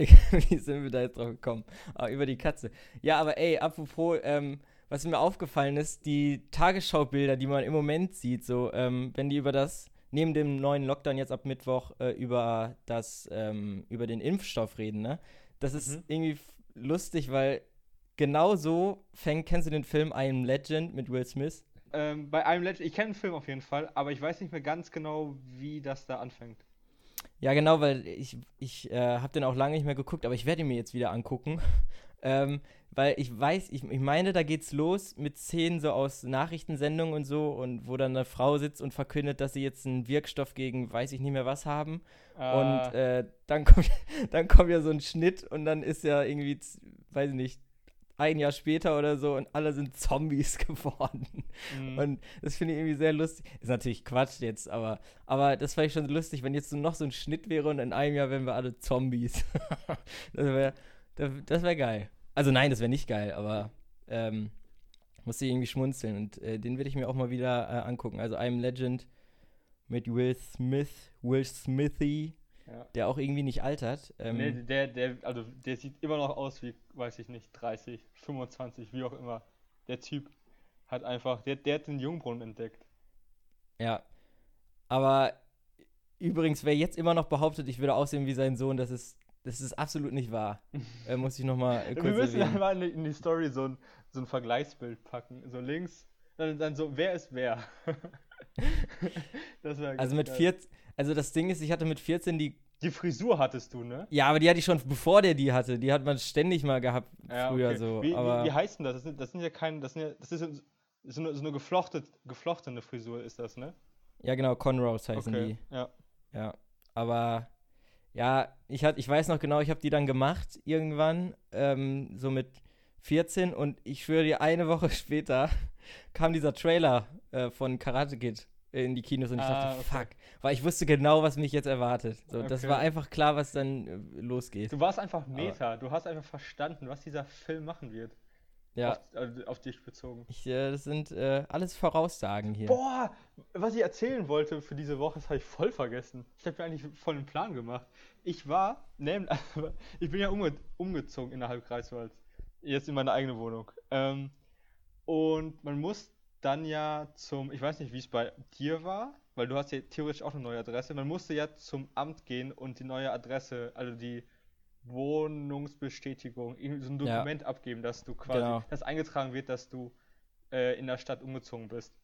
[SPEAKER 3] (laughs) wie sind wir da jetzt drauf gekommen? Ah, über die Katze. Ja, aber ey, apropos, ähm, was mir aufgefallen ist, die Tagesschaubilder, die man im Moment sieht, so, ähm, wenn die über das, neben dem neuen Lockdown jetzt ab Mittwoch, äh, über das, ähm, über den Impfstoff reden, ne? Das ist
[SPEAKER 2] Mhm.
[SPEAKER 3] irgendwie lustig, weil genau so fängt, kennst du den Film I Am Legend mit Will Smith?
[SPEAKER 2] Ähm, bei einem Legend, ich kenne den Film auf jeden Fall, aber ich weiß nicht mehr ganz genau, wie das da anfängt.
[SPEAKER 3] Ja, genau, weil ich, ich äh, habe den auch lange nicht mehr geguckt, aber ich werde ihn mir jetzt wieder angucken. (laughs) ähm, weil ich weiß, ich, ich meine, da geht's los mit Szenen so aus Nachrichtensendungen und so und wo dann eine Frau sitzt und verkündet, dass sie jetzt einen Wirkstoff gegen weiß ich nicht mehr was haben. Und
[SPEAKER 2] Äh,
[SPEAKER 3] dann kommt (laughs) dann kommt ja so ein Schnitt und dann ist ja irgendwie, weiß ich nicht, ein Jahr später oder so und alle sind Zombies (laughs) geworden.
[SPEAKER 2] Mhm.
[SPEAKER 3] Und das finde ich irgendwie sehr lustig. Ist natürlich Quatsch jetzt, aber, aber das fand ich schon lustig, wenn jetzt so noch so ein Schnitt wäre und in einem Jahr wären wir alle Zombies. (laughs) das wäre das wär geil. Also nein, das wäre nicht geil, aber ähm, musste ich irgendwie schmunzeln und äh, den werde ich mir auch mal wieder äh, angucken. Also I'm Legend mit Will Smith, Will Smithy,
[SPEAKER 2] Ja.
[SPEAKER 3] der auch irgendwie nicht altert. Ähm,
[SPEAKER 2] nee, der, der, also der sieht immer noch aus wie, weiß ich nicht, 30, 25, wie auch immer. Der Typ hat einfach, der, der hat den Jungbrunnen entdeckt.
[SPEAKER 3] Ja. Aber übrigens, wer jetzt immer noch behauptet, ich würde aussehen wie sein Sohn, das ist, das ist absolut nicht wahr. (laughs) äh, muss ich nochmal äh,
[SPEAKER 2] Wir
[SPEAKER 3] kurz
[SPEAKER 2] müssen
[SPEAKER 3] erwähnen.
[SPEAKER 2] einmal in die- in die Story so ein, so ein Vergleichsbild packen. So links, dann, dann so, wer ist wer? (laughs) (laughs) das
[SPEAKER 3] Also mit 14, also das Ding ist, ich hatte mit 14 die,
[SPEAKER 2] Die Frisur hattest du, ne?
[SPEAKER 3] ja, aber die hatte ich schon bevor der die hatte. Die hat man ständig mal gehabt
[SPEAKER 2] Ja,
[SPEAKER 3] früher
[SPEAKER 2] okay.
[SPEAKER 3] so.
[SPEAKER 2] Wie,
[SPEAKER 3] aber
[SPEAKER 2] wie, wie heißt denn das? Das sind, das sind ja keine, das sind ja, das ist so- eine, so eine geflochtet, geflochtene Frisur ist das, ne?
[SPEAKER 3] ja genau, Conroes heißen
[SPEAKER 2] Okay, ja.
[SPEAKER 3] die. Ja. Aber ja, ich, hat, ich weiß noch genau, ich habe die dann gemacht irgendwann, ähm, so mit 14 und ich schwöre dir, eine Woche (laughs) später kam dieser Trailer äh, von Karate Kid in die Kinos und ich
[SPEAKER 2] Ah,
[SPEAKER 3] dachte,
[SPEAKER 2] okay.
[SPEAKER 3] fuck, weil ich wusste genau, was mich jetzt erwartet. So, Das
[SPEAKER 2] Okay.
[SPEAKER 3] war einfach klar, was dann äh, losgeht.
[SPEAKER 2] Du warst einfach Meta, du hast einfach verstanden, was dieser Film machen wird.
[SPEAKER 3] Ja,
[SPEAKER 2] Auf, also auf dich bezogen.
[SPEAKER 3] ich, äh, das sind äh, alles Voraussagen hier.
[SPEAKER 2] Boah, was ich erzählen wollte für diese Woche, das habe ich voll vergessen. Ich habe mir eigentlich voll einen Plan gemacht. Ich war, nämlich, (laughs) ich bin ja umge umgezogen innerhalb Greifswald. Jetzt in meine eigene Wohnung. Ähm, und man muss dann ja zum, ich weiß nicht, wie es bei dir war, weil du hast ja theoretisch auch eine neue Adresse. Man musste ja zum Amt gehen und die neue Adresse, also die Wohnungsbestätigung, irgendwie so ein
[SPEAKER 3] Ja.
[SPEAKER 2] Dokument abgeben, dass du quasi,
[SPEAKER 3] Genau.
[SPEAKER 2] dass eingetragen wird, dass du äh, in der Stadt umgezogen bist.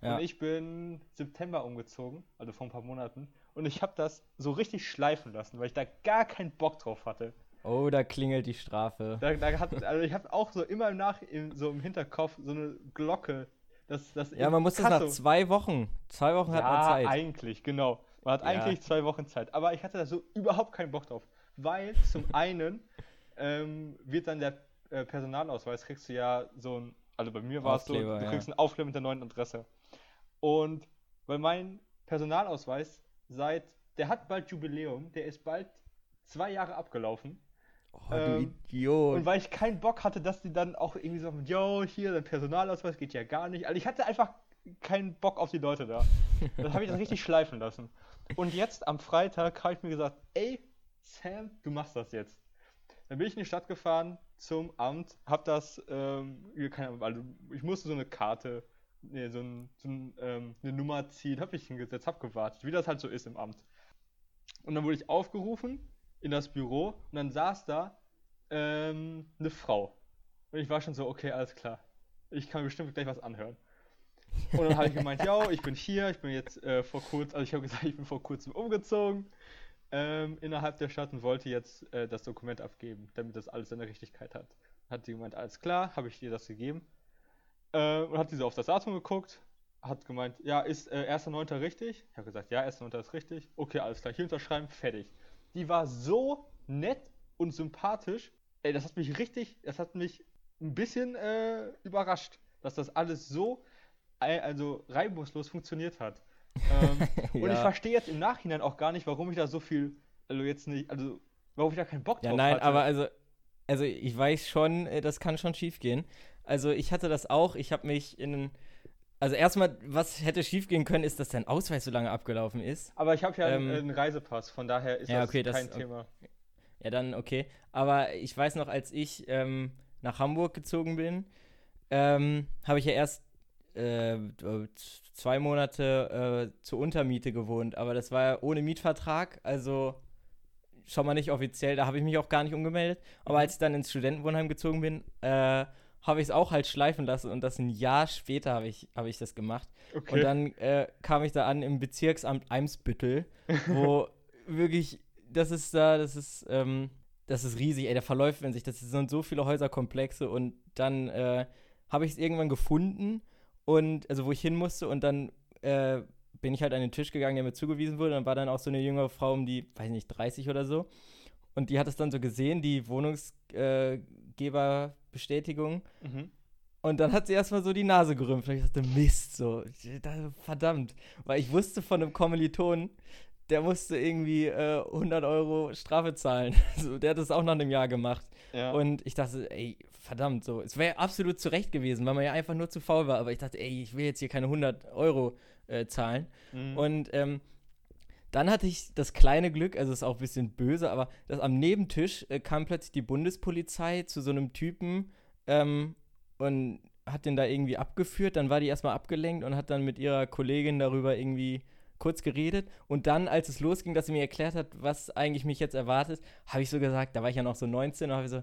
[SPEAKER 3] Ja.
[SPEAKER 2] Und ich bin September umgezogen, also vor ein paar Monaten. Und ich habe das so richtig schleifen lassen, weil ich da gar keinen Bock drauf hatte.
[SPEAKER 3] Oh, da klingelt die Strafe.
[SPEAKER 2] Da, da hat, also ich habe auch so immer im Nach, im, so im Hinterkopf so eine Glocke. Dass, dass
[SPEAKER 3] Ja, man muss das nach
[SPEAKER 2] Kasso-
[SPEAKER 3] zwei Wochen. Zwei Wochen hat man
[SPEAKER 2] ja,
[SPEAKER 3] Zeit.
[SPEAKER 2] eigentlich, genau. Man hat
[SPEAKER 3] Ja.
[SPEAKER 2] eigentlich zwei Wochen Zeit. Aber ich hatte da so überhaupt keinen Bock drauf. Weil zum (laughs) einen ähm, wird dann der äh, Personalausweis, kriegst du ja so ein, also bei mir war es so, du
[SPEAKER 3] ja.
[SPEAKER 2] kriegst einen Aufkleber mit der neuen Adresse. Und weil mein Personalausweis seit, der hat bald Jubiläum, der ist bald zwei Jahre abgelaufen.
[SPEAKER 3] Oh,
[SPEAKER 2] ähm,
[SPEAKER 3] du Idiot.
[SPEAKER 2] Und weil ich keinen Bock hatte, dass die dann auch irgendwie so, yo, hier, dein Personalausweis geht ja gar nicht. Also ich hatte einfach keinen Bock auf die Leute da. Das habe ich dann richtig schleifen lassen. Und jetzt am Freitag habe ich mir gesagt, ey, Sam, du machst das jetzt. Dann bin ich in die Stadt gefahren zum Amt, hab das, ähm, keine Ahnung, also ich musste so eine Karte, nee, so, ein, so ein, ähm, eine Nummer ziehen, hab mich hingesetzt, hab gewartet, wie das halt so ist im Amt. Und dann wurde ich aufgerufen in das Büro und dann saß da ähm, eine Frau. Und ich war schon so, okay, alles klar. Ich kann mir bestimmt gleich was anhören. Und dann habe ich gemeint, ja, ich bin hier, ich bin jetzt äh, vor kurzem, also ich habe gesagt, ich bin vor kurzem umgezogen ähm, innerhalb der Stadt und wollte jetzt äh, das Dokument abgeben, damit das alles seine Richtigkeit hat. Hat sie gemeint, alles klar, habe ich dir das gegeben. Äh, und hat sie so auf das Datum geguckt, hat gemeint, ja, ist äh, 1.9. richtig? Ich habe gesagt, ja, 1.9. ist richtig. Okay, alles klar, hier unterschreiben, fertig. Die war so nett und sympathisch. Ey, das hat mich richtig, das hat mich ein bisschen äh, überrascht, dass das alles so also reibungslos funktioniert hat. Ähm, (laughs) Und ich
[SPEAKER 3] Ja.
[SPEAKER 2] verstehe jetzt im Nachhinein auch gar nicht, warum ich da so viel, also jetzt nicht, also warum ich da keinen Bock drauf
[SPEAKER 3] Ja, nein,
[SPEAKER 2] hatte.
[SPEAKER 3] aber also, also ich weiß schon, äh, das kann schon schief gehen. Also ich hatte das auch, ich habe mich in also erstmal, was hätte schief gehen können, ist, dass dein Ausweis so lange abgelaufen ist.
[SPEAKER 2] Aber ich habe ja
[SPEAKER 3] Ähm,
[SPEAKER 2] einen, Reisepass, von daher ist
[SPEAKER 3] ja,
[SPEAKER 2] das
[SPEAKER 3] okay, das-
[SPEAKER 2] kein
[SPEAKER 3] okay.
[SPEAKER 2] Thema.
[SPEAKER 3] Ja, dann okay. Aber ich weiß noch, als ich ähm, nach Hamburg gezogen bin, ähm, habe ich ja erst äh, zwei Monate äh, zur Untermiete gewohnt. Aber das war ja ohne Mietvertrag, also schon mal nicht offiziell. Da habe ich mich auch gar nicht umgemeldet. Aber
[SPEAKER 2] Mhm.
[SPEAKER 3] als ich dann ins Studentenwohnheim gezogen bin, äh, habe ich es auch halt schleifen lassen. Und das ein Jahr später habe ich, hab ich das gemacht.
[SPEAKER 2] Okay.
[SPEAKER 3] Und dann äh, kam ich da an im Bezirksamt Eimsbüttel, wo (laughs) wirklich, das ist da, das ist, ähm, das ist riesig, ey, da verläuft man sich, das sind so viele Häuserkomplexe und dann äh, habe ich es irgendwann gefunden und, also wo ich hin musste und dann äh, bin ich halt an den Tisch gegangen, der mir zugewiesen wurde, und dann war dann auch so eine jüngere Frau um die, weiß nicht, 30 oder so Und die hat es dann so gesehen, die Wohnungsgeberbestätigung.
[SPEAKER 2] Mhm.
[SPEAKER 3] Und dann hat sie erstmal so die Nase gerümpft. Und ich dachte, Mist, so, verdammt. Weil ich wusste von einem Kommiliton, der musste irgendwie äh, 100 Euro Strafe zahlen. (laughs) so, der hat das auch nach einem Jahr gemacht.
[SPEAKER 2] Ja.
[SPEAKER 3] Und ich dachte, ey, verdammt, so. Es wäre absolut zurecht gewesen, weil man ja einfach nur zu faul war. Aber ich dachte, ey, ich will jetzt hier keine 100 Euro äh, zahlen.
[SPEAKER 2] Mhm.
[SPEAKER 3] Und ähm, dann hatte ich das kleine Glück, also ist auch ein bisschen böse, aber dass am Nebentisch äh, kam plötzlich die Bundespolizei zu so einem Typen ähm, und hat den da irgendwie abgeführt. Dann war die erstmal abgelenkt und hat dann mit ihrer Kollegin darüber irgendwie kurz geredet. Und dann, als es losging, dass sie mir erklärt hat, was eigentlich mich jetzt erwartet, habe ich so gesagt, da war ich ja noch so 19, und habe ich so,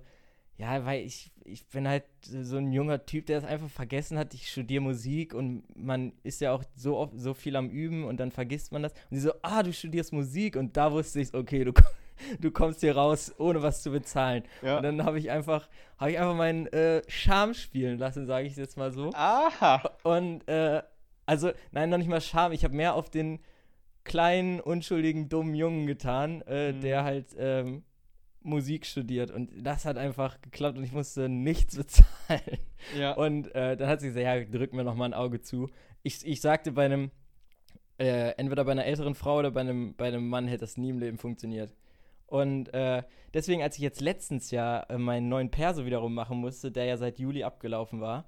[SPEAKER 3] ja, weil ich, ich bin halt so ein junger Typ, der es einfach vergessen hat. Ich studiere Musik und man ist ja auch so oft so viel am Üben und dann vergisst man das. Und sie so, ah, du studierst Musik und da wusste ich, okay, du, (laughs) du kommst hier raus, ohne was zu bezahlen.
[SPEAKER 2] Ja.
[SPEAKER 3] Und dann habe ich einfach, habe ich einfach meinen äh, Charme spielen lassen, sage ich jetzt mal so.
[SPEAKER 2] Aha!
[SPEAKER 3] Und äh, also, nein, noch nicht mal Charme. Ich habe mehr auf den kleinen, unschuldigen, dummen Jungen getan, äh,
[SPEAKER 2] Mhm.
[SPEAKER 3] der halt ähm, Musik studiert. Und das hat einfach geklappt und ich musste nichts (laughs) bezahlen.
[SPEAKER 2] Ja.
[SPEAKER 3] Und äh, dann hat sie gesagt, ja, drück mir noch mal ein Auge zu. Ich, ich sagte bei einem, äh, entweder bei einer älteren Frau oder bei einem, bei einem Mann hätte das nie im Leben funktioniert. Und äh, deswegen, als ich jetzt letztens ja äh, meinen neuen Perso wiederum machen musste, der ja seit Juli abgelaufen war,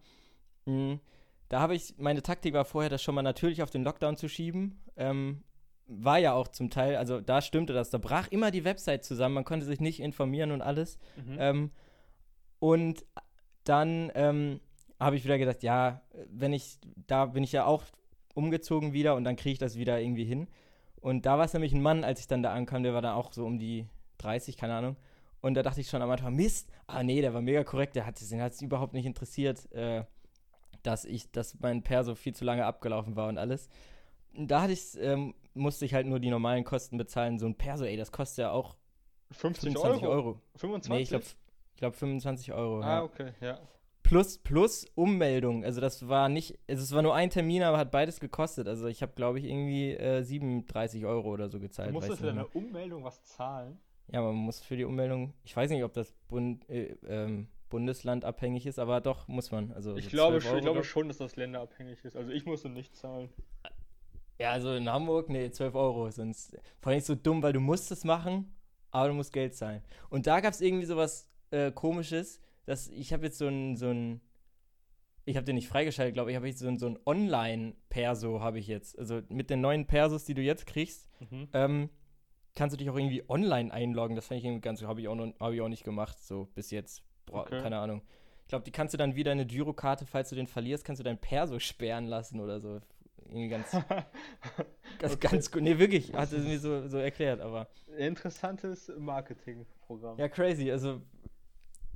[SPEAKER 3] mh, da habe ich, meine Taktik war vorher, das schon mal natürlich auf den Lockdown zu schieben. Ähm, war ja auch zum Teil, also da stimmte das, da brach immer die Website zusammen, man konnte sich nicht informieren und alles.
[SPEAKER 2] Mhm.
[SPEAKER 3] Ähm, und dann ähm, habe ich wieder gedacht, ja, wenn ich, da bin ich ja auch umgezogen wieder und dann kriege ich das wieder irgendwie hin. Und da war es nämlich ein Mann, als ich dann da ankam, der war dann auch so um die 30, keine Ahnung. Und da dachte ich schon am Anfang, Mist, ah nee, der war mega korrekt, der hat es überhaupt nicht interessiert, äh, dass ich, dass mein Perso viel zu lange abgelaufen war und alles. Und Da hatte ich, ähm, musste ich halt nur die normalen Kosten bezahlen. So ein Perso, ey, das kostet ja auch
[SPEAKER 2] 50
[SPEAKER 3] 25
[SPEAKER 2] Euro.
[SPEAKER 3] Euro.
[SPEAKER 2] 25?
[SPEAKER 3] Nee, ich glaube ich glaub 25 Euro.
[SPEAKER 2] Ah,
[SPEAKER 3] ja.
[SPEAKER 2] okay, ja.
[SPEAKER 3] Plus, plus Ummeldung. Also das war nicht, also es war nur ein Termin, aber hat beides gekostet. Also ich habe, glaube ich, irgendwie äh, 37 Euro oder so
[SPEAKER 2] Du
[SPEAKER 3] gezahlt.
[SPEAKER 2] musst
[SPEAKER 3] weiß
[SPEAKER 2] für deine
[SPEAKER 3] mehr.
[SPEAKER 2] Ummeldung was zahlen.
[SPEAKER 3] ja, man muss für die Ummeldung, ich weiß nicht, ob das Bund, äh, ähm, Bundesland abhängig ist, aber doch muss man. Also
[SPEAKER 2] Ich glaube,
[SPEAKER 3] 12
[SPEAKER 2] schon,
[SPEAKER 3] Euro,
[SPEAKER 2] ich glaube
[SPEAKER 3] glaub-
[SPEAKER 2] schon, dass das länderabhängig ist. Also ich musste nicht zahlen.
[SPEAKER 3] Ja, also in Hamburg, nee, 12 Euro. Sonst, vor allem so dumm, weil du musst es machen, aber du musst Geld zahlen. Und da gab es irgendwie sowas äh, komisches, dass ich habe jetzt so ein, so ein, ich habe den nicht freigeschaltet, glaube ich, habe jetzt so ein, so ein Online-Perso habe ich jetzt. Also mit den neuen Persos, die du jetzt kriegst,
[SPEAKER 2] Mhm.
[SPEAKER 3] ähm, kannst du dich auch irgendwie online einloggen. Das fand ich irgendwie ganz, habe ich, auch noch- hab ich auch nicht gemacht, so bis jetzt. Bra
[SPEAKER 2] Okay.
[SPEAKER 3] Keine Ahnung. Ich glaube, die kannst du dann wieder eine Girokarte, falls du den verlierst, kannst du dein Perso sperren lassen oder so. Irgendwie ganz, (laughs) ganz,
[SPEAKER 2] Okay.
[SPEAKER 3] ganz gut. Nee, wirklich, hat es mir so, so erklärt, aber.
[SPEAKER 2] Interessantes Marketingprogramm.
[SPEAKER 3] Ja, crazy. Also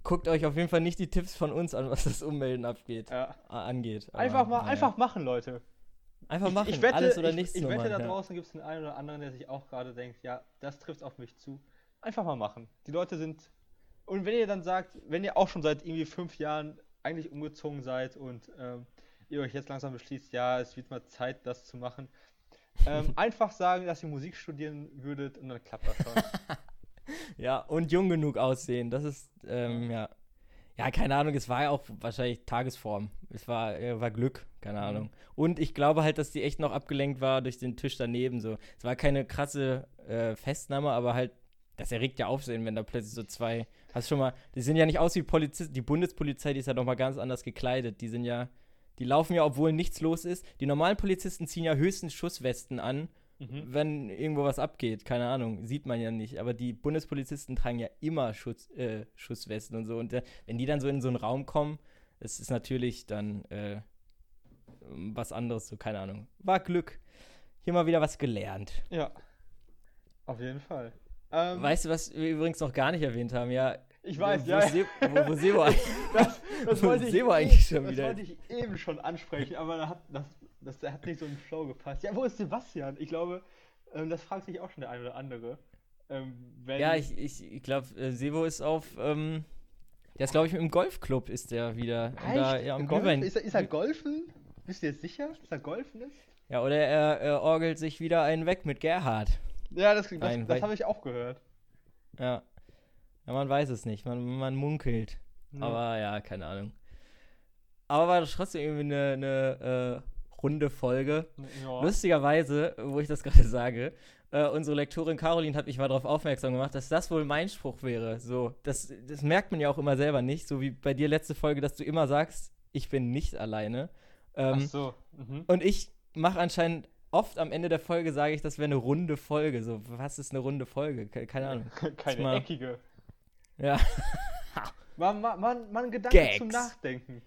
[SPEAKER 3] guckt euch auf jeden Fall nicht die Tipps von uns an, was das Ummelden abgeht,
[SPEAKER 2] Ja.
[SPEAKER 3] angeht. Aber,
[SPEAKER 2] Einfach mal,
[SPEAKER 3] naja.
[SPEAKER 2] einfach machen, Leute.
[SPEAKER 3] einfach machen.
[SPEAKER 2] Ich, ich wette,
[SPEAKER 3] alles oder
[SPEAKER 2] ich,
[SPEAKER 3] nichts.
[SPEAKER 2] ich
[SPEAKER 3] Nummer,
[SPEAKER 2] wette da
[SPEAKER 3] ja.
[SPEAKER 2] draußen gibt es den einen oder anderen, der sich auch gerade denkt, ja, das trifft auf mich zu. Einfach mal machen. Die Leute sind. Und wenn ihr dann sagt, wenn ihr auch schon seit irgendwie fünf Jahren eigentlich umgezogen seid und ähm, ihr euch jetzt langsam beschließt, ja, es wird mal Zeit, das zu machen, ähm, (laughs) einfach sagen, dass ihr Musik studieren würdet und dann klappt das schon. (laughs)
[SPEAKER 3] Ja, und jung genug aussehen. Das ist, ähm, ja. Ja, keine Ahnung, es war ja auch wahrscheinlich Tagesform. Es war, äh, war Glück, keine
[SPEAKER 2] Mhm.
[SPEAKER 3] Ahnung. Und ich glaube halt, dass die echt noch abgelenkt war durch den Tisch daneben. So. Es war keine krasse äh, Festnahme, aber halt, das erregt ja Aufsehen, wenn da plötzlich so zwei. Hast schon mal, die sehen ja nicht aus wie Polizisten. Die Bundespolizei, die ist ja noch mal ganz anders gekleidet. Die sind ja, die laufen ja, obwohl nichts los ist. Die normalen Polizisten ziehen ja höchstens Schusswesten an
[SPEAKER 2] mhm.
[SPEAKER 3] wenn irgendwo was abgeht, keine Ahnung, sieht man ja nicht. Aber die Bundespolizisten tragen ja immer Schutz, äh, Schusswesten und so. Und äh, wenn die dann so in so einen Raum kommen, das ist natürlich dann äh, was anderes, so keine Ahnung. War Glück. Hier mal wieder was gelernt.
[SPEAKER 2] Ja. Auf jeden Fall. Ähm,
[SPEAKER 3] Weißt du, was wir übrigens noch gar nicht erwähnt haben? Ja,
[SPEAKER 2] ich weiß,
[SPEAKER 3] wo,
[SPEAKER 2] ja.
[SPEAKER 3] Se wo, wo Sebo (laughs)
[SPEAKER 2] Das, das
[SPEAKER 3] Wo
[SPEAKER 2] wollte (laughs) ich,
[SPEAKER 3] Sebo
[SPEAKER 2] eh-
[SPEAKER 3] eigentlich schon
[SPEAKER 2] das
[SPEAKER 3] wieder
[SPEAKER 2] wollte ich eben schon ansprechen, aber da hat, das, das, hat nicht so einen Flow gepasst. Ja, wo ist Sebastian? Ich glaube, ähm, das fragt sich auch schon der eine oder andere. Ähm, wenn,
[SPEAKER 3] Ja, ich, ich, ich glaube, äh, Sebo ist auf, ähm, der ist, glaube ich, im Golfclub ist der wieder. Da, ja, am
[SPEAKER 2] Golf,
[SPEAKER 3] Glühwein.
[SPEAKER 2] ist, er, ist er golfen? Bist du jetzt sicher, dass er golfen ist?
[SPEAKER 3] Ja, oder er, er orgelt sich wieder einen weg mit Gerhard.
[SPEAKER 2] Ja, das, das, das habe ich auch gehört.
[SPEAKER 3] Ja. Ja, man weiß es nicht. Man, man munkelt.
[SPEAKER 2] Ja.
[SPEAKER 3] Aber ja, keine Ahnung. Aber war das trotzdem irgendwie eine, eine äh, runde Folge.
[SPEAKER 2] ja.
[SPEAKER 3] Lustigerweise, wo ich das (laughs) gerade sage, äh, unsere Lektorin Caroline hat mich mal darauf aufmerksam gemacht, dass das wohl mein Spruch wäre. So, das, das merkt man ja auch immer selber nicht, so wie bei dir letzte Folge, dass du immer sagst, ich bin nicht alleine.
[SPEAKER 2] Ach
[SPEAKER 3] Ähm,
[SPEAKER 2] so. Mhm.
[SPEAKER 3] und ich mache anscheinend oft am Ende der Folge, sage ich, das wäre eine runde Folge. So, was ist eine runde Folge? Ke- Keine Ahnung. (laughs)
[SPEAKER 2] Keine
[SPEAKER 3] mal-
[SPEAKER 2] eckige.
[SPEAKER 3] Ja, (laughs)
[SPEAKER 2] Man, man, man, man Gedanke
[SPEAKER 3] Gags.
[SPEAKER 2] zum Nachdenken.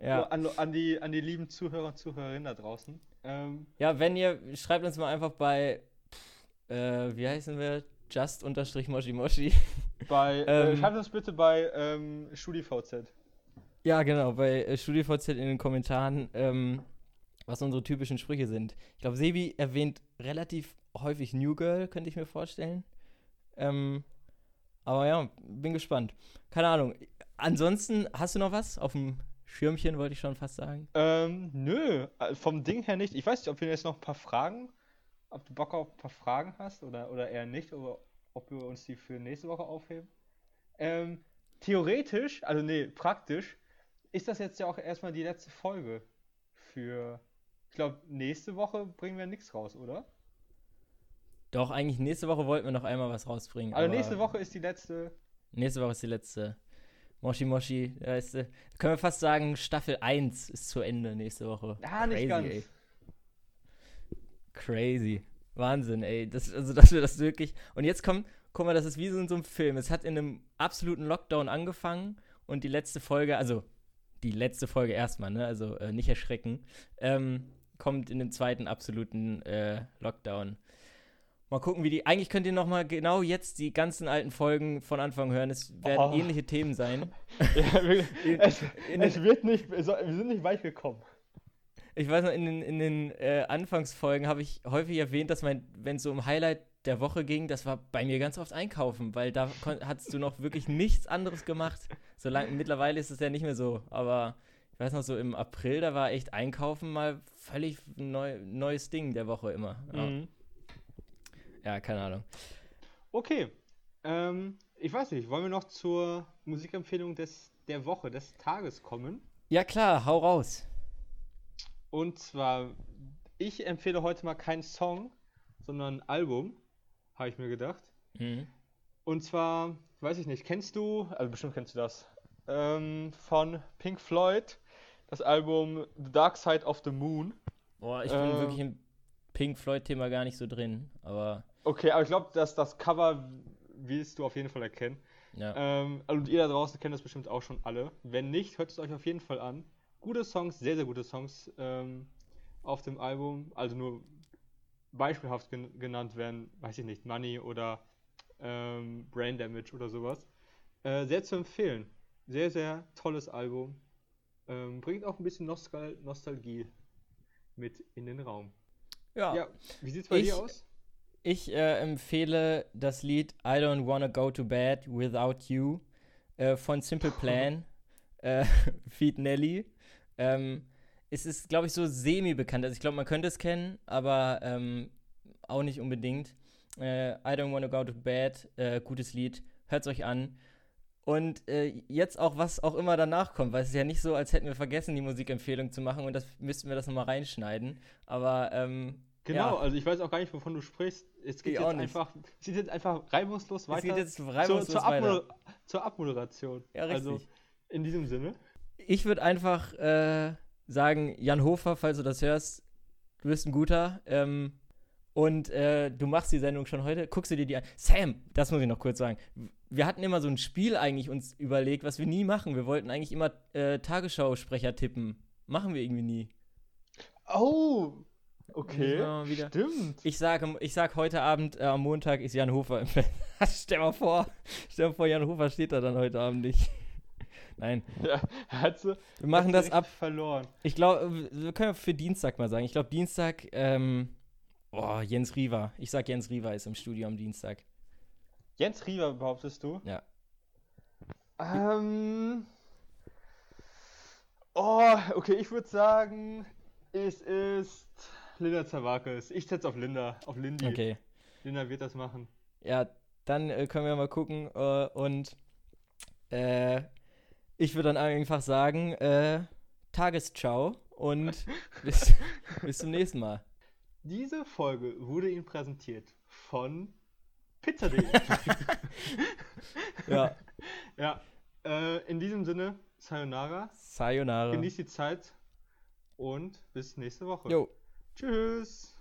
[SPEAKER 3] ja.
[SPEAKER 2] So, an, an, die, an die lieben Zuhörer und Zuhörerinnen da draußen. Ähm,
[SPEAKER 3] Ja, wenn ihr, schreibt uns mal einfach bei, pff, äh, wie heißen wir? Just unterstrich Moshi Moshi.
[SPEAKER 2] bei, äh,
[SPEAKER 3] Ähm.
[SPEAKER 2] schreibt uns bitte bei ähm, StudiVZ.
[SPEAKER 3] Ja, genau, bei äh, StudiVZ in den Kommentaren, ähm, was unsere typischen Sprüche sind. Ich glaube, Sebi erwähnt relativ häufig New Girl, könnte ich mir vorstellen. Ähm, aber ja, bin gespannt. Keine Ahnung. Ansonsten, hast du noch was auf dem Schirmchen, wollte ich schon fast sagen?
[SPEAKER 2] Ähm, nö, äh, vom Ding her nicht. Ich weiß nicht, ob wir jetzt noch ein paar Fragen, ob du Bock auf ein paar Fragen hast oder, oder eher nicht, oder ob wir uns die für nächste Woche aufheben. Ähm, theoretisch, also nee, praktisch, ist das jetzt ja auch erstmal die letzte Folge für, ich glaube, nächste Woche bringen wir nichts raus, oder?
[SPEAKER 3] Doch, eigentlich nächste Woche wollten wir noch einmal was rausbringen.
[SPEAKER 2] Also
[SPEAKER 3] aber
[SPEAKER 2] nächste Woche ist die letzte.
[SPEAKER 3] Nächste Woche ist die letzte. Moshi Moshi, da ist, äh, können wir fast sagen, Staffel 1 ist zu Ende nächste Woche.
[SPEAKER 2] Ah, nicht
[SPEAKER 3] Crazy,
[SPEAKER 2] ganz.
[SPEAKER 3] Ey. Crazy. Wahnsinn, ey. Das, also, dass wir das wirklich. Und jetzt kommt, guck mal, das ist wie so in so einem Film. Es hat in einem absoluten Lockdown angefangen und die letzte Folge, also die letzte Folge erstmal, ne? Also äh, nicht erschrecken, ähm, kommt in den zweiten absoluten äh, Lockdown. Mal gucken, wie die. Eigentlich könnt ihr noch mal genau jetzt die ganzen alten Folgen von Anfang hören. Es werden
[SPEAKER 2] Oh.
[SPEAKER 3] ähnliche Themen sein.
[SPEAKER 2] Ja, (laughs) wir, es, es wird nicht, wir sind nicht weit gekommen.
[SPEAKER 3] Ich weiß noch, in den, in den äh, Anfangsfolgen habe ich häufig erwähnt, dass mein, wenn es so um Highlight der Woche ging, das war bei mir ganz oft einkaufen, weil da hattest du noch wirklich nichts anderes gemacht. Solange, mittlerweile ist es ja nicht mehr so, aber ich weiß noch, so im April, da war echt Einkaufen mal völlig neu, neues Ding der Woche immer. Ja,
[SPEAKER 2] Mhm.
[SPEAKER 3] Ja keine Ahnung.
[SPEAKER 2] Okay. Ähm, ich weiß nicht, wollen wir noch zur Musikempfehlung des, der Woche, des Tages kommen?
[SPEAKER 3] Ja klar, hau raus.
[SPEAKER 2] Und zwar, ich empfehle heute mal keinen Song, sondern ein Album, habe ich mir gedacht.
[SPEAKER 3] Mhm.
[SPEAKER 2] Und zwar, weiß ich nicht, kennst du, also bestimmt kennst du das, ähm, von Pink Floyd, das Album The Dark Side of the Moon.
[SPEAKER 3] Boah, ich bin
[SPEAKER 2] Äh.
[SPEAKER 3] wirklich im Pink Floyd-Thema gar nicht so drin, aber
[SPEAKER 2] Okay, aber ich glaube, dass das Cover willst du auf jeden Fall erkennen.
[SPEAKER 3] ja.
[SPEAKER 2] Ähm, und ihr da draußen kennt das bestimmt auch schon alle. Wenn nicht, hört es euch auf jeden Fall an. Gute Songs, sehr, sehr gute Songs ähm, auf dem Album. Also nur beispielhaft gen genannt werden, weiß ich nicht, Money oder ähm, Brain Damage oder sowas. Äh, sehr zu empfehlen. Sehr, sehr tolles Album. Ähm, bringt auch ein bisschen Nostal Nostalgie mit in den Raum.
[SPEAKER 3] ja.
[SPEAKER 2] Ja, wie sieht's bei
[SPEAKER 3] Ich-
[SPEAKER 2] dir aus?
[SPEAKER 3] Ich äh, empfehle das Lied I Don't Wanna Go to Bed Without You äh, von Simple (laughs) Plan, äh, (laughs) Feed Nelly. Ähm, es ist, glaube ich, so semi-bekannt. Also ich glaube, man könnte es kennen, aber ähm, auch nicht unbedingt. Äh, I Don't Wanna Go to Bed, äh, gutes Lied, hört es euch an. Und äh, jetzt auch, was auch immer danach kommt, weil es ist ja nicht so, als hätten wir vergessen, die Musikempfehlung zu machen und das müssten wir das nochmal reinschneiden. Aber ähm,
[SPEAKER 2] Genau,
[SPEAKER 3] ja.
[SPEAKER 2] also ich weiß auch gar nicht, wovon du sprichst. Es geht
[SPEAKER 3] Ich
[SPEAKER 2] jetzt
[SPEAKER 3] auch nicht.
[SPEAKER 2] einfach, es geht jetzt einfach reibungslos
[SPEAKER 3] es
[SPEAKER 2] weiter
[SPEAKER 3] geht jetzt
[SPEAKER 2] zur,
[SPEAKER 3] reibungslos
[SPEAKER 2] zur,
[SPEAKER 3] weiter.
[SPEAKER 2] Abmoder zur Abmoderation.
[SPEAKER 3] Ja, richtig.
[SPEAKER 2] Also in diesem Sinne.
[SPEAKER 3] Ich würde einfach äh, sagen, Jan Hofer, falls du das hörst, du bist ein guter. Ähm, und äh, du machst die Sendung schon heute. Guckst du dir die an? Sam, das muss ich noch kurz sagen. Wir hatten immer so ein Spiel eigentlich uns überlegt, was wir nie machen. Wir wollten eigentlich immer äh, Tagesschausprecher tippen. Machen wir irgendwie nie.
[SPEAKER 2] Oh, okay. Stimmt.
[SPEAKER 3] Ich sage ich sag heute Abend, äh, am Montag ist Jan Hofer im Fest. (laughs) stell mal vor, stell mal vor, Jan Hofer steht da dann heute Abend nicht. (laughs) Nein,
[SPEAKER 2] Ja, hat sie,
[SPEAKER 3] wir machen das ab
[SPEAKER 2] verloren.
[SPEAKER 3] Ich glaube, wir können für Dienstag mal sagen. Ich glaube, Dienstag, ähm, oh, Jens Riva. Ich sag, Jens Riva ist im Studio am Dienstag.
[SPEAKER 2] Jens Riewer, behauptest du?
[SPEAKER 3] Ja.
[SPEAKER 2] Ähm. Oh, okay, ich würde sagen, es ist Linda Zawakis. Ich setze auf Linda, auf Lindy.
[SPEAKER 3] Okay.
[SPEAKER 2] Linda wird das machen.
[SPEAKER 3] Ja, dann äh, können wir mal gucken. Äh, und äh, ich würde dann einfach sagen, äh, Tagesschau und (laughs) bis, bis zum nächsten Mal.
[SPEAKER 2] Diese Folge wurde Ihnen präsentiert von Pizza.de. (laughs) (laughs)
[SPEAKER 3] Ja,
[SPEAKER 2] ja, äh, in diesem Sinne, Sayonara,
[SPEAKER 3] Sayonara.
[SPEAKER 2] genießt die Zeit und bis nächste Woche.
[SPEAKER 3] Jo.
[SPEAKER 2] Tschüss.